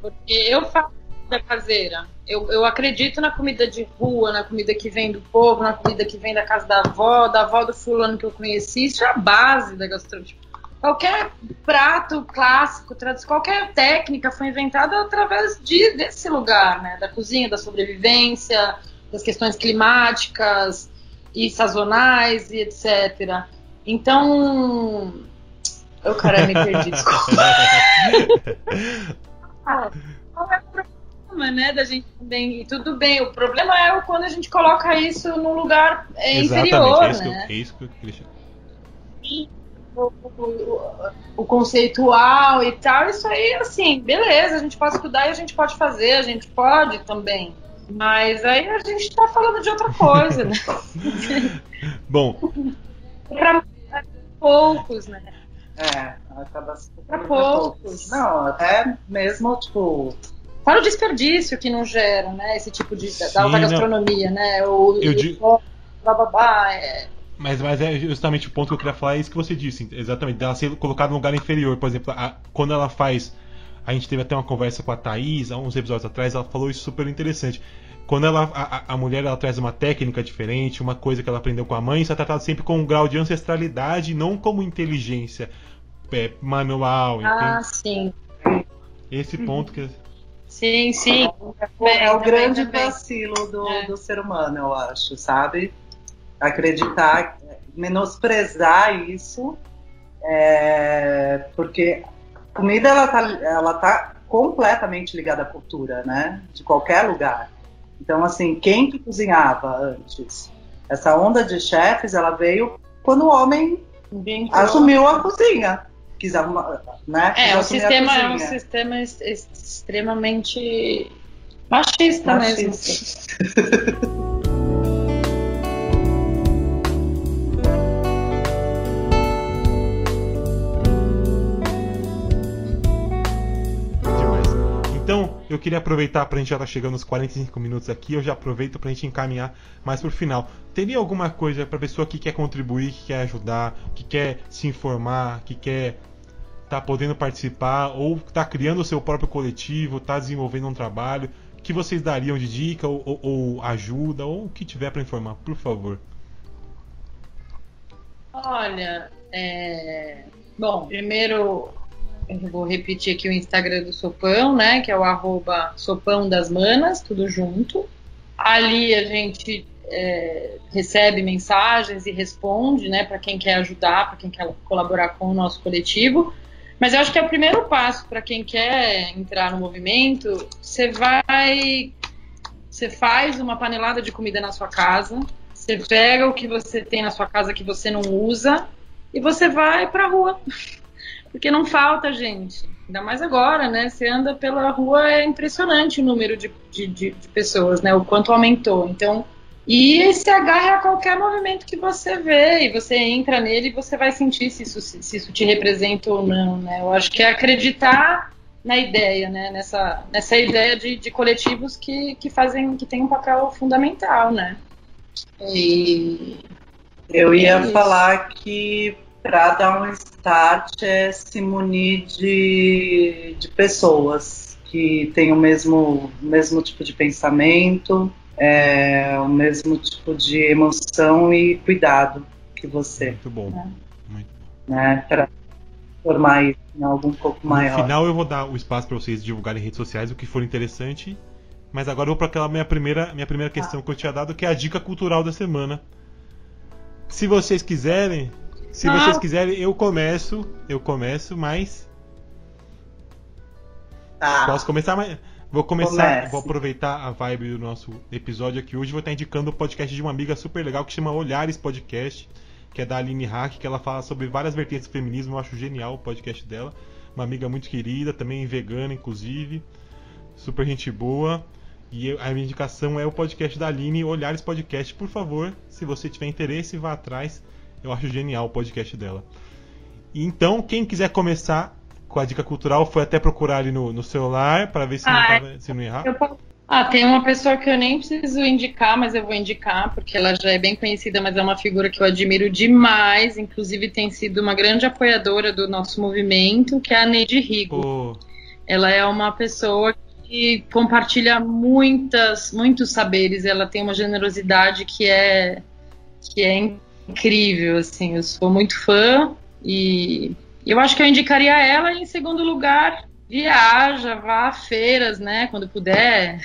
Porque eu faço comida caseira. Eu, eu acredito na comida de rua, na comida que vem do povo, na comida que vem da casa da avó, da avó do fulano que eu conheci. Isso é a base da gastronomia. Qualquer prato clássico, qualquer técnica foi inventada através de, desse lugar, né? Da cozinha, da sobrevivência, das questões climáticas e sazonais e etc. Então, eu, cara, me perdi, desculpa. ah, qual é o problema, né, da gente também... E tudo bem, o problema é quando a gente coloca isso num lugar é, inferior, é isso né? Que, é isso que eu queria o, o, o, conceitual e tal, isso aí, assim, beleza, a gente pode estudar e a gente pode fazer, a gente pode também. Mas aí a gente tá falando de outra coisa, né? Bom. Pra poucos, né? É, acaba Pra poucos. Não, até mesmo, tipo. Para o desperdício que não gera, né? Esse tipo de. Sim, da alta gastronomia, né? O, eu digo. Bababá, é. Mas, mas é justamente o ponto que eu queria falar, é isso que você disse, exatamente, dela ser colocada num lugar inferior. Por exemplo, a, quando ela faz. A gente teve até uma conversa com a Thaís, há uns episódios atrás, ela falou isso super interessante. Quando ela, a, a mulher ela traz uma técnica diferente, uma coisa que ela aprendeu com a mãe, isso é tratado sempre com um grau de ancestralidade, não como inteligência é, manual. Ah, sim. Esse ponto que. Sim, sim. É, é o grande vacilo do, é. do ser humano, eu acho, sabe? Acreditar, menosprezar isso, é, porque comida ela tá, ela tá completamente ligada à cultura, né? De qualquer lugar. Então, assim, quem que cozinhava antes? Essa onda de chefes, ela veio quando o homem assumiu a cozinha quis arrumar, né? É, é um sistema, é um sistema extremamente machista, machista. mesmo. eu queria aproveitar para a gente já tá chegando nos 45 minutos aqui, eu já aproveito para a gente encaminhar mais para o final. Teria alguma coisa para pessoa que quer contribuir, que quer ajudar, que quer se informar, que quer tá podendo participar ou está criando o seu próprio coletivo, está desenvolvendo um trabalho, que vocês dariam de dica ou, ou, ou ajuda ou o que tiver para informar, por favor. Olha, é... bom, primeiro eu vou repetir aqui o Instagram do Sopão, né? Que é o arroba Sopão das Manas, tudo junto. Ali a gente é, recebe mensagens e responde, né? Para quem quer ajudar, para quem quer colaborar com o nosso coletivo. Mas eu acho que é o primeiro passo para quem quer entrar no movimento. Você vai, você faz uma panelada de comida na sua casa. Você pega o que você tem na sua casa que você não usa e você vai para a rua porque não falta gente. Ainda mais agora, né? Você anda pela rua, é impressionante o número de, de, de, de pessoas, né? O quanto aumentou. Então, e se agarra a qualquer movimento que você vê, e você entra nele e você vai sentir se isso, se isso te representa ou não, né? Eu acho que é acreditar na ideia, né? Nessa, nessa ideia de, de coletivos que, que fazem, que tem um papel fundamental, né? E eu ia é falar que para dar um start é se munir de, de pessoas que têm o mesmo, mesmo tipo de pensamento, é, o mesmo tipo de emoção e cuidado que você. Muito bom. Né? Muito Né, para formar isso em algo um pouco maior. No final eu vou dar o espaço para vocês divulgarem em redes sociais o que for interessante. Mas agora eu vou para aquela minha primeira, minha primeira questão ah. que eu tinha dado, que é a dica cultural da semana. Se vocês quiserem, se ah. vocês quiserem, eu começo. Eu começo, mas. Tá. Posso começar, mas. Vou começar, Comece. vou aproveitar a vibe do nosso episódio aqui hoje. Vou estar indicando o podcast de uma amiga super legal que chama Olhares Podcast, que é da Aline Hack, que ela fala sobre várias vertentes do feminismo. Eu acho genial o podcast dela. Uma amiga muito querida, também vegana, inclusive. Super gente boa. E a minha indicação é o podcast da Aline, Olhares Podcast. Por favor, se você tiver interesse, vá atrás. Eu acho genial o podcast dela. Então, quem quiser começar com a dica cultural, foi até procurar ali no, no celular para ver se, ah, não tava, se não errar. Eu... Ah, tem uma pessoa que eu nem preciso indicar, mas eu vou indicar, porque ela já é bem conhecida, mas é uma figura que eu admiro demais. Inclusive, tem sido uma grande apoiadora do nosso movimento, que é a Neide Rigo. Oh. Ela é uma pessoa que compartilha muitas, muitos saberes. Ela tem uma generosidade que é, que é incrível, assim, eu sou muito fã e eu acho que eu indicaria ela em segundo lugar, viaja, vá a feiras, né, quando puder,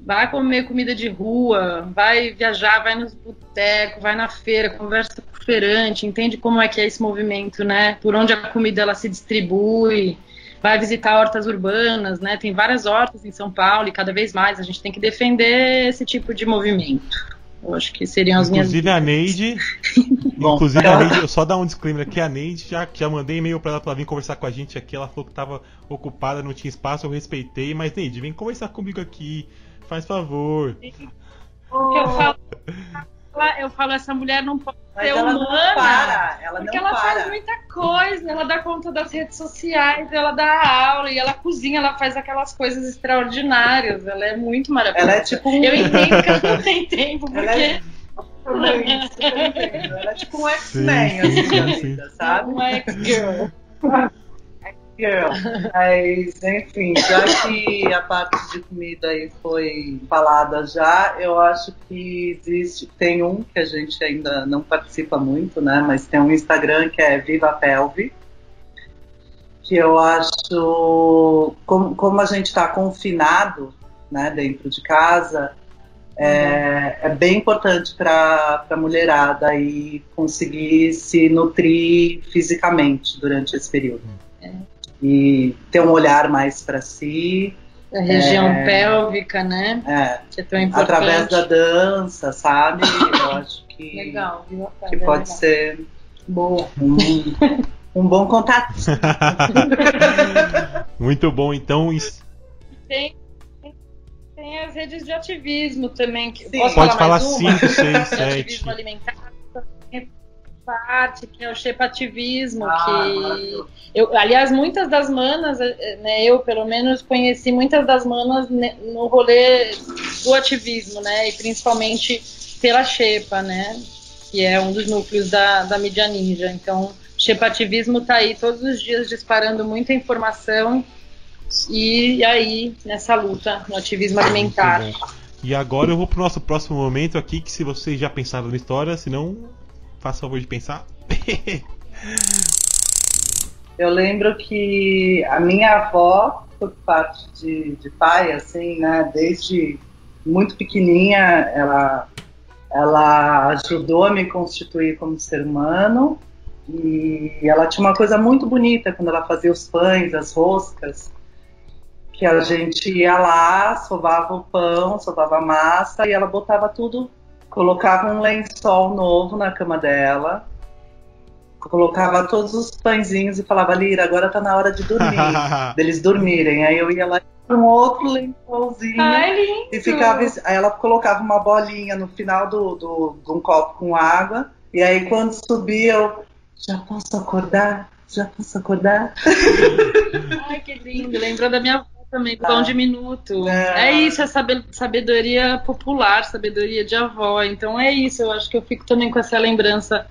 vai comer comida de rua, vai viajar, vai nos botecos, vai na feira, conversa com o feirante, entende como é que é esse movimento, né, por onde a comida ela se distribui, vai visitar hortas urbanas, né, tem várias hortas em São Paulo e cada vez mais a gente tem que defender esse tipo de movimento. Eu acho que seriam as inclusive minhas. A Neide, inclusive a Neide, eu só dar um disclaimer aqui, a Neide já, já mandei e-mail pra ela pra vir conversar com a gente aqui. Ela falou que tava ocupada, não tinha espaço, eu respeitei, mas Neide, vem conversar comigo aqui, faz favor. Eu falo, eu falo, essa mulher não pode Mas ser ela humana. Não para, ela porque ela para. faz muita coisa, ela dá conta das redes sociais, ela dá aula e ela cozinha, ela faz aquelas coisas extraordinárias. Ela é muito maravilhosa. Ela é tipo um... Eu entendo que ela não tem tempo, porque. Ela é... Ela é tipo um X-Men, assim, sabe? Um X-Girl. Girl. Mas, enfim, já que a parte de comida aí foi falada já, eu acho que existe, tem um que a gente ainda não participa muito, né? Mas tem um Instagram que é Viva Pelve, que eu acho, como, como a gente está confinado, né, dentro de casa, é, é, bem importante para a mulherada e conseguir se nutrir fisicamente durante esse período. É e ter um olhar mais para si. A região é, pélvica, né? É, que é tão importante. Através da dança, sabe? Eu acho que, legal, que pode legal. ser boa. Um, um bom contato. Muito bom, então. Tem, tem as redes de ativismo também. Que, Pode falar, falar 5, 6, 7. Ativismo alimentar parte, que é o shepativismo, ah, que eu, aliás, muitas das manas, eh, né, eu pelo menos conheci muitas das manas no rolê do ativismo, né, e principalmente pela Shepa, né, que é um dos núcleos da, da mídia ninja. Então, shepativismo está aí todos os dias disparando muita informação e, e aí nessa luta no ativismo alimentar. E agora eu vou pro nosso próximo momento aqui, que se vocês já pensaram na história, se não faça favor de pensar. Eu lembro que a minha avó, por parte de, de pai, assim, né, desde muito pequenininha, ela, ela ajudou a me constituir como ser humano e ela tinha uma coisa muito bonita quando ela fazia os pães, as roscas, que a gente ia lá, sovava o pão, sovava a massa e ela botava tudo, colocava um lençol novo na cama dela, colocava todos os pãezinhos e falava, Lira, agora tá na hora de dormir, deles dormirem. Aí eu ia lá com um outro lençolzinho Ai, e ficava. Aí ela colocava uma bolinha no final do, do, de um copo com água. E aí quando subia, eu já posso acordar? Já posso acordar? Ai, que lindo. Lembrou da minha também, Tá. pão de minuto. É. É isso, é sabe- sabedoria popular, sabedoria de avó. Então é isso, eu acho que eu fico também com essa lembrança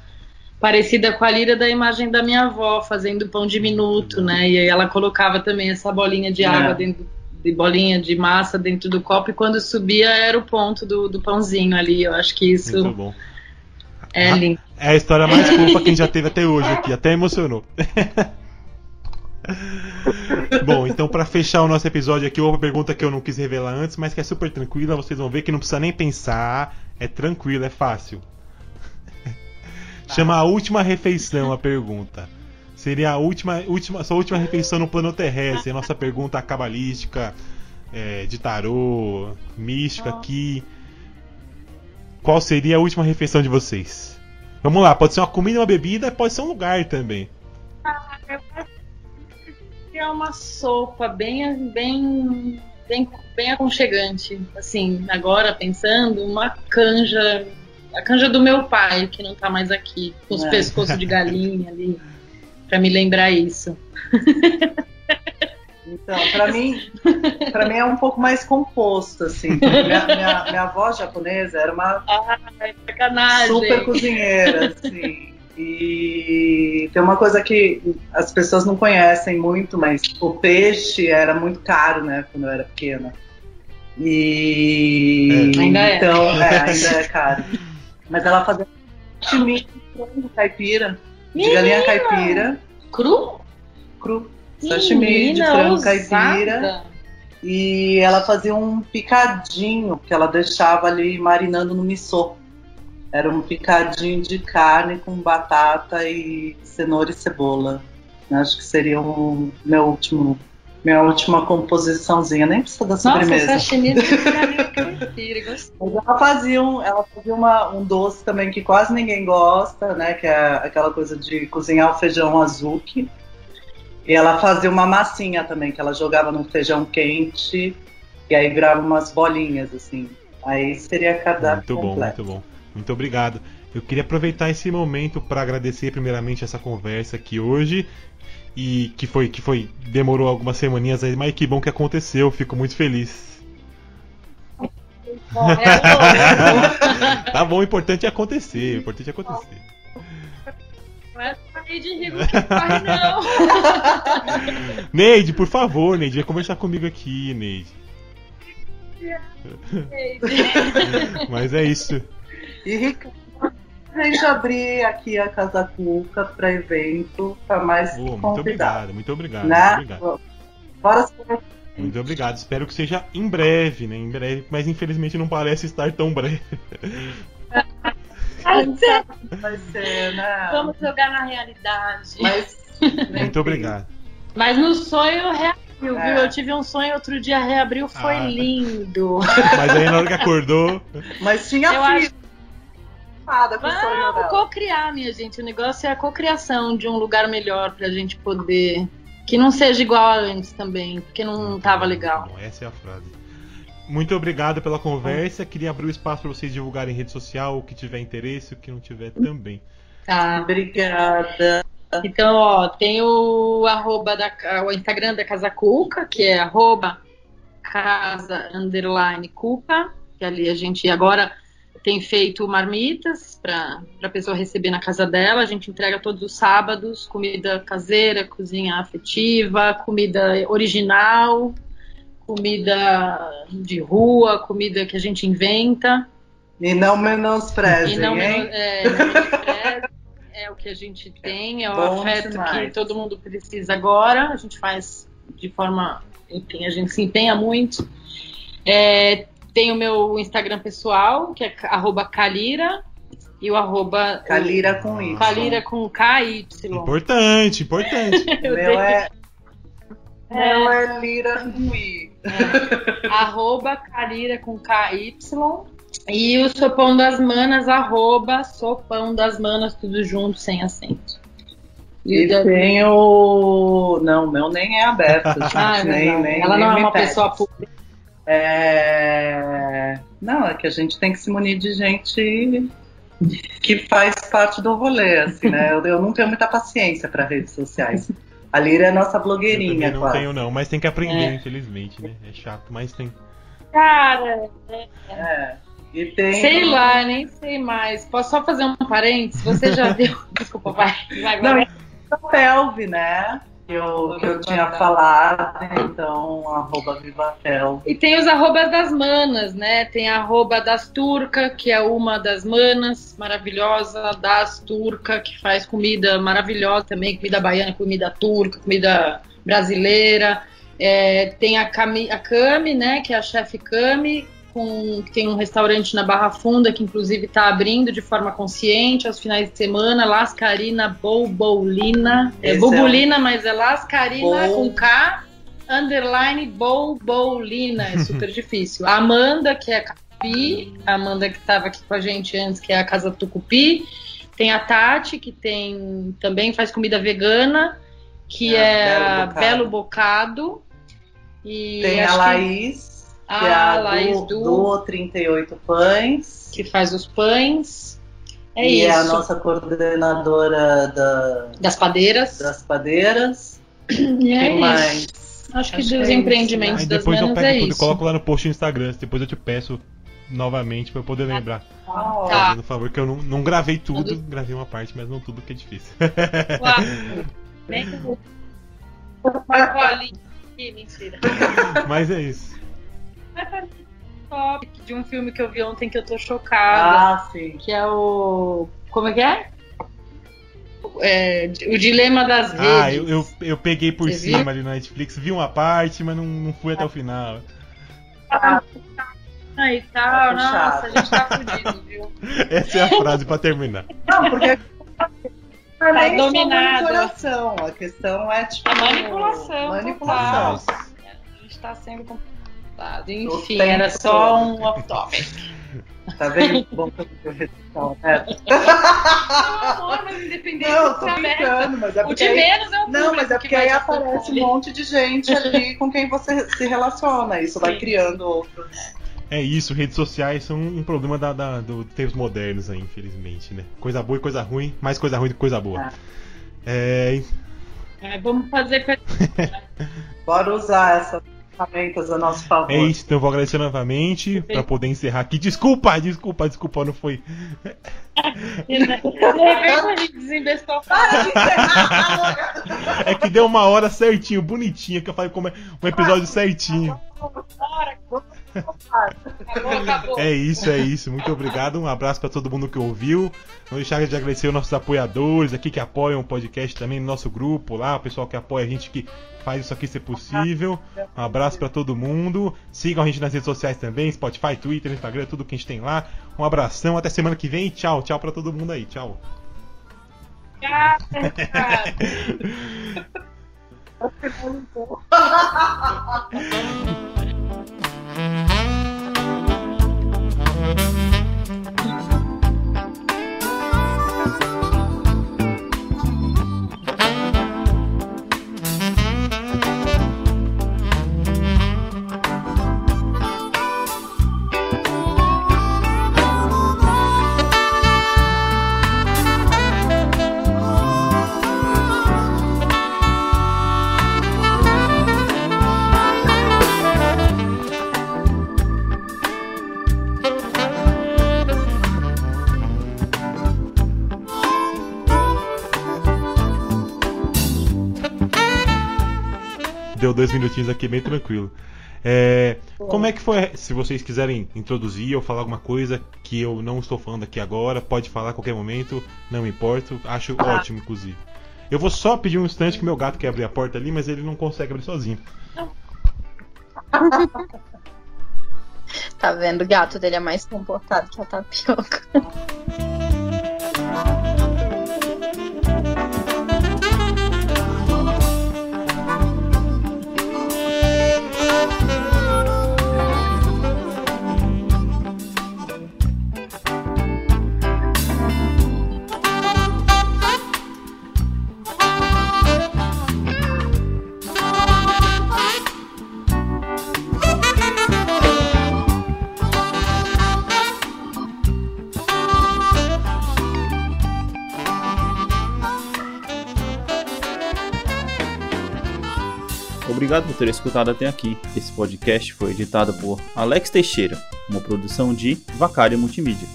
parecida com a lira da imagem da minha avó fazendo pão de minuto, né? E aí ela colocava também essa bolinha de É. água dentro de bolinha de massa dentro do copo e quando subia era o ponto do, do pãozinho ali. Eu acho que isso Muito bom. é lindo. É a história mais fofa que a gente já teve até hoje aqui, até emocionou. Bom, então pra fechar o nosso episódio aqui, uma pergunta que eu não quis revelar antes, mas que é super tranquila, vocês vão ver que não precisa nem pensar, é tranquilo, é fácil. Chama a última refeição a pergunta. Seria a última, última, sua última refeição no plano terrestre, a nossa pergunta cabalística, é, de tarô, mística aqui. Qual seria a última refeição de vocês? Vamos lá, pode ser uma comida, uma bebida, pode ser um lugar também. É uma sopa bem, bem, bem, bem aconchegante. Assim, agora pensando, uma canja, a canja do meu pai, que não tá mais aqui, com os É. pescoços de galinha ali, pra me lembrar isso. Então, pra mim, para mim é um pouco mais composto, assim. Minha, minha, minha avó japonesa era uma Ai, sacanagem. super cozinheira, assim. E tem uma coisa que as pessoas não conhecem muito, mas o peixe era muito caro, né, quando eu era pequena. E É. Ainda é. então, é, ainda é caro. Mas ela fazia chimia de frango caipira, de galinha caipira, Cru? cru, sashimi de Menina, frango caipira. E ela fazia um picadinho que ela deixava ali marinando no miso. Era um picadinho de carne com batata e cenoura e cebola. Acho que seria um meu último, minha última composiçãozinha. Nem precisa da Nossa, sobremesa. sashimi de galinha caipira, gostei. Mas ela fazia, um, ela fazia uma, um doce também que quase ninguém gosta, né? Que é aquela coisa de cozinhar o feijão azuki. E ela fazia uma massinha também, que ela jogava no feijão quente e aí virava umas bolinhas, assim. Aí seria cardápio Muito bom, completo. muito bom. Muito obrigado. Eu queria aproveitar esse momento para agradecer primeiramente essa conversa aqui hoje e que foi que foi demorou algumas semaninhas aí, mas que bom que aconteceu. Fico muito feliz. É, tá bom, o importante é acontecer, o importante é acontecer. não é sair de rir, não corre não. Neide, por favor, Neide, vem conversar comigo aqui, Neide. Mas é isso. E Ricardo, a gente abrir aqui a Casa Cuca para evento, para mais Pô, muito convidados. obrigado, muito obrigado, Né? muito obrigado. Bora se Muito obrigado. Espero que seja em breve, né? Em breve, mas infelizmente não parece estar tão breve. vai ser, né? Vamos jogar na realidade. Mas, Muito obrigado. Mas no sonho reabriu, É. viu? Eu tive um sonho outro dia, reabriu, foi Ah. lindo. Mas aí na hora que acordou, Mas tinha Eu filho. Nada com Vamos co-criar, minha gente. O negócio é a cocriação de um lugar melhor pra gente poder. Que não seja igual a antes também, porque não tava legal. Bom, essa é a frase. Muito obrigado pela conversa. Queria abrir o espaço para vocês divulgarem em rede social, o que tiver interesse, o que não tiver também. Tá. Obrigada. Então, ó, tem o arroba da, o Instagram da Casa Cuca, que é arroba casa underline cuca, que ali a gente agora tem feito marmitas para a pessoa receber na casa dela. A gente entrega todos os sábados comida caseira, cozinha afetiva, comida original, comida de rua, comida que a gente inventa. E não menosprezem, E não, hein? menos- é, menospreze, é o que a gente tem, é o Bom afeto demais. que todo mundo precisa agora. A gente faz de forma, enfim, a gente se empenha muito. É, tem o meu Instagram pessoal, que é arroba Calira, e o arroba Calira com isso. Calira com KY. Importante, importante. O meu é. o meu é Lira com I. arroba Calira com KY. E o Sopão das Manas, arroba Sopão das Manas, tudo junto, sem acento. E da- tem o. Não, o meu nem é aberto, gente. Ah, é nem, nem, Ela nem não é uma pede. pessoa pública. É... Não, é que a gente tem que se munir de gente que faz parte do rolê, assim, né? Eu, eu não tenho muita paciência para redes sociais. A Lira é nossa Eu blogueirinha, também não quase. tenho, não, mas tem que aprender, É. infelizmente, né? É chato, mas tem. Cara, É. E tem. sei lá, nem sei mais. Posso só fazer um parênteses? Você já viu. Desculpa, vai. vai, Não, vai. o Pelve, né? Que eu, que eu tinha falado, então, arroba Vivatel. E tem os arrobas das manas, né? Tem a arroba das turca, que é uma das manas, maravilhosa, das turca, que faz comida maravilhosa também, comida baiana, comida turca, comida brasileira. É, tem a, Cami, a Cami, né? Que é a chefe Cami, com, que tem um restaurante na Barra Funda, que inclusive está abrindo de forma consciente aos finais de semana, Lascarina Bolbolina. É Esse é mas é Lascarina Bol- com K underline Bolbolina, é super difícil. A Amanda, que é a Capi, a Amanda que estava aqui com a gente antes, que é a Casa Tucupi. Tem a Tati, que tem também faz comida vegana, que É, é, Belo Bocado. Belo Bocado. E Tem a Laís, que é a Laís do, do 38 Pães. que faz os pães. É e isso. é a nossa coordenadora da- Das padeiras. das padeiras. E é Quem isso. mais? Acho que Acho dos que é isso, empreendimentos Aí das depois eu pego é tudo e isso. coloco lá no post no Instagram. Depois eu te peço novamente pra eu poder lembrar. Ah, Tá. Por favor, que eu não, não gravei tudo, gravei uma parte, mas não tudo que é difícil. Claro. Bem que eu mentira. mas é isso. Top de um filme que eu vi ontem que eu tô chocada. Ah, sim. Que é o. Como é que é? É, o Dilema das Redes. Ah, eu, eu, eu peguei por Você cima viu? ali na Netflix, vi uma parte, mas não, não fui até o final. Ah, e tal, Tá nossa, a gente tá fudido, viu? Essa é a frase pra terminar. Não, porque é Tá só dominado. manipulação. A questão é tipo. É manipulação, Manipulação. Nossa. A gente tá sendo computado. O Enfim, tempo era só um off-topic. Tá vendo? Bom que eu redução, né? Não, amor, mas independente Não, de tô brincando, mas é O porque. de aí- menos é o Não, mas é que porque aí aparece um monte de gente ali com quem você se relaciona. Isso vai criando outros. É isso, redes sociais são um problema da, da- do tempos modernos aí, infelizmente, né? Coisa boa e coisa ruim, mais coisa ruim do que coisa boa. Ah. É, É, vamos fazer. Bora usar essas ferramentas a nosso favor. é isso, então eu vou agradecer novamente pra poder encerrar aqui. Desculpa, desculpa, desculpa, não foi. De repente a gente desembestou. Para de encerrar! É que deu uma hora certinho, bonitinha, que eu falei como é um episódio certinho. Acabou, acabou. É isso, é isso. Muito obrigado. Um abraço pra todo mundo que ouviu. Não deixar de agradecer os nossos apoiadores aqui que apoiam o podcast também no nosso grupo lá, o pessoal que apoia a gente que faz isso aqui ser possível. Um abraço pra todo mundo. Sigam a gente nas redes sociais também, Spotify, Twitter, Instagram, tudo que a gente tem lá. Um abração, até semana que vem. Tchau, tchau pra todo mundo aí. Tchau. Cara. minutinhos aqui bem tranquilo. É, como é que foi? Se vocês quiserem introduzir ou falar alguma coisa que eu não estou falando aqui agora, pode falar a qualquer momento, não me importo. Acho ah. ótimo, inclusive. Eu vou só pedir um instante que meu gato quer abrir a porta ali, mas ele não consegue abrir sozinho. tá vendo? O gato dele é mais comportado que a tapioca. Obrigado por ter escutado até aqui. Esse podcast foi editado por Alex Teixeira, uma produção de Vacária Multimídia.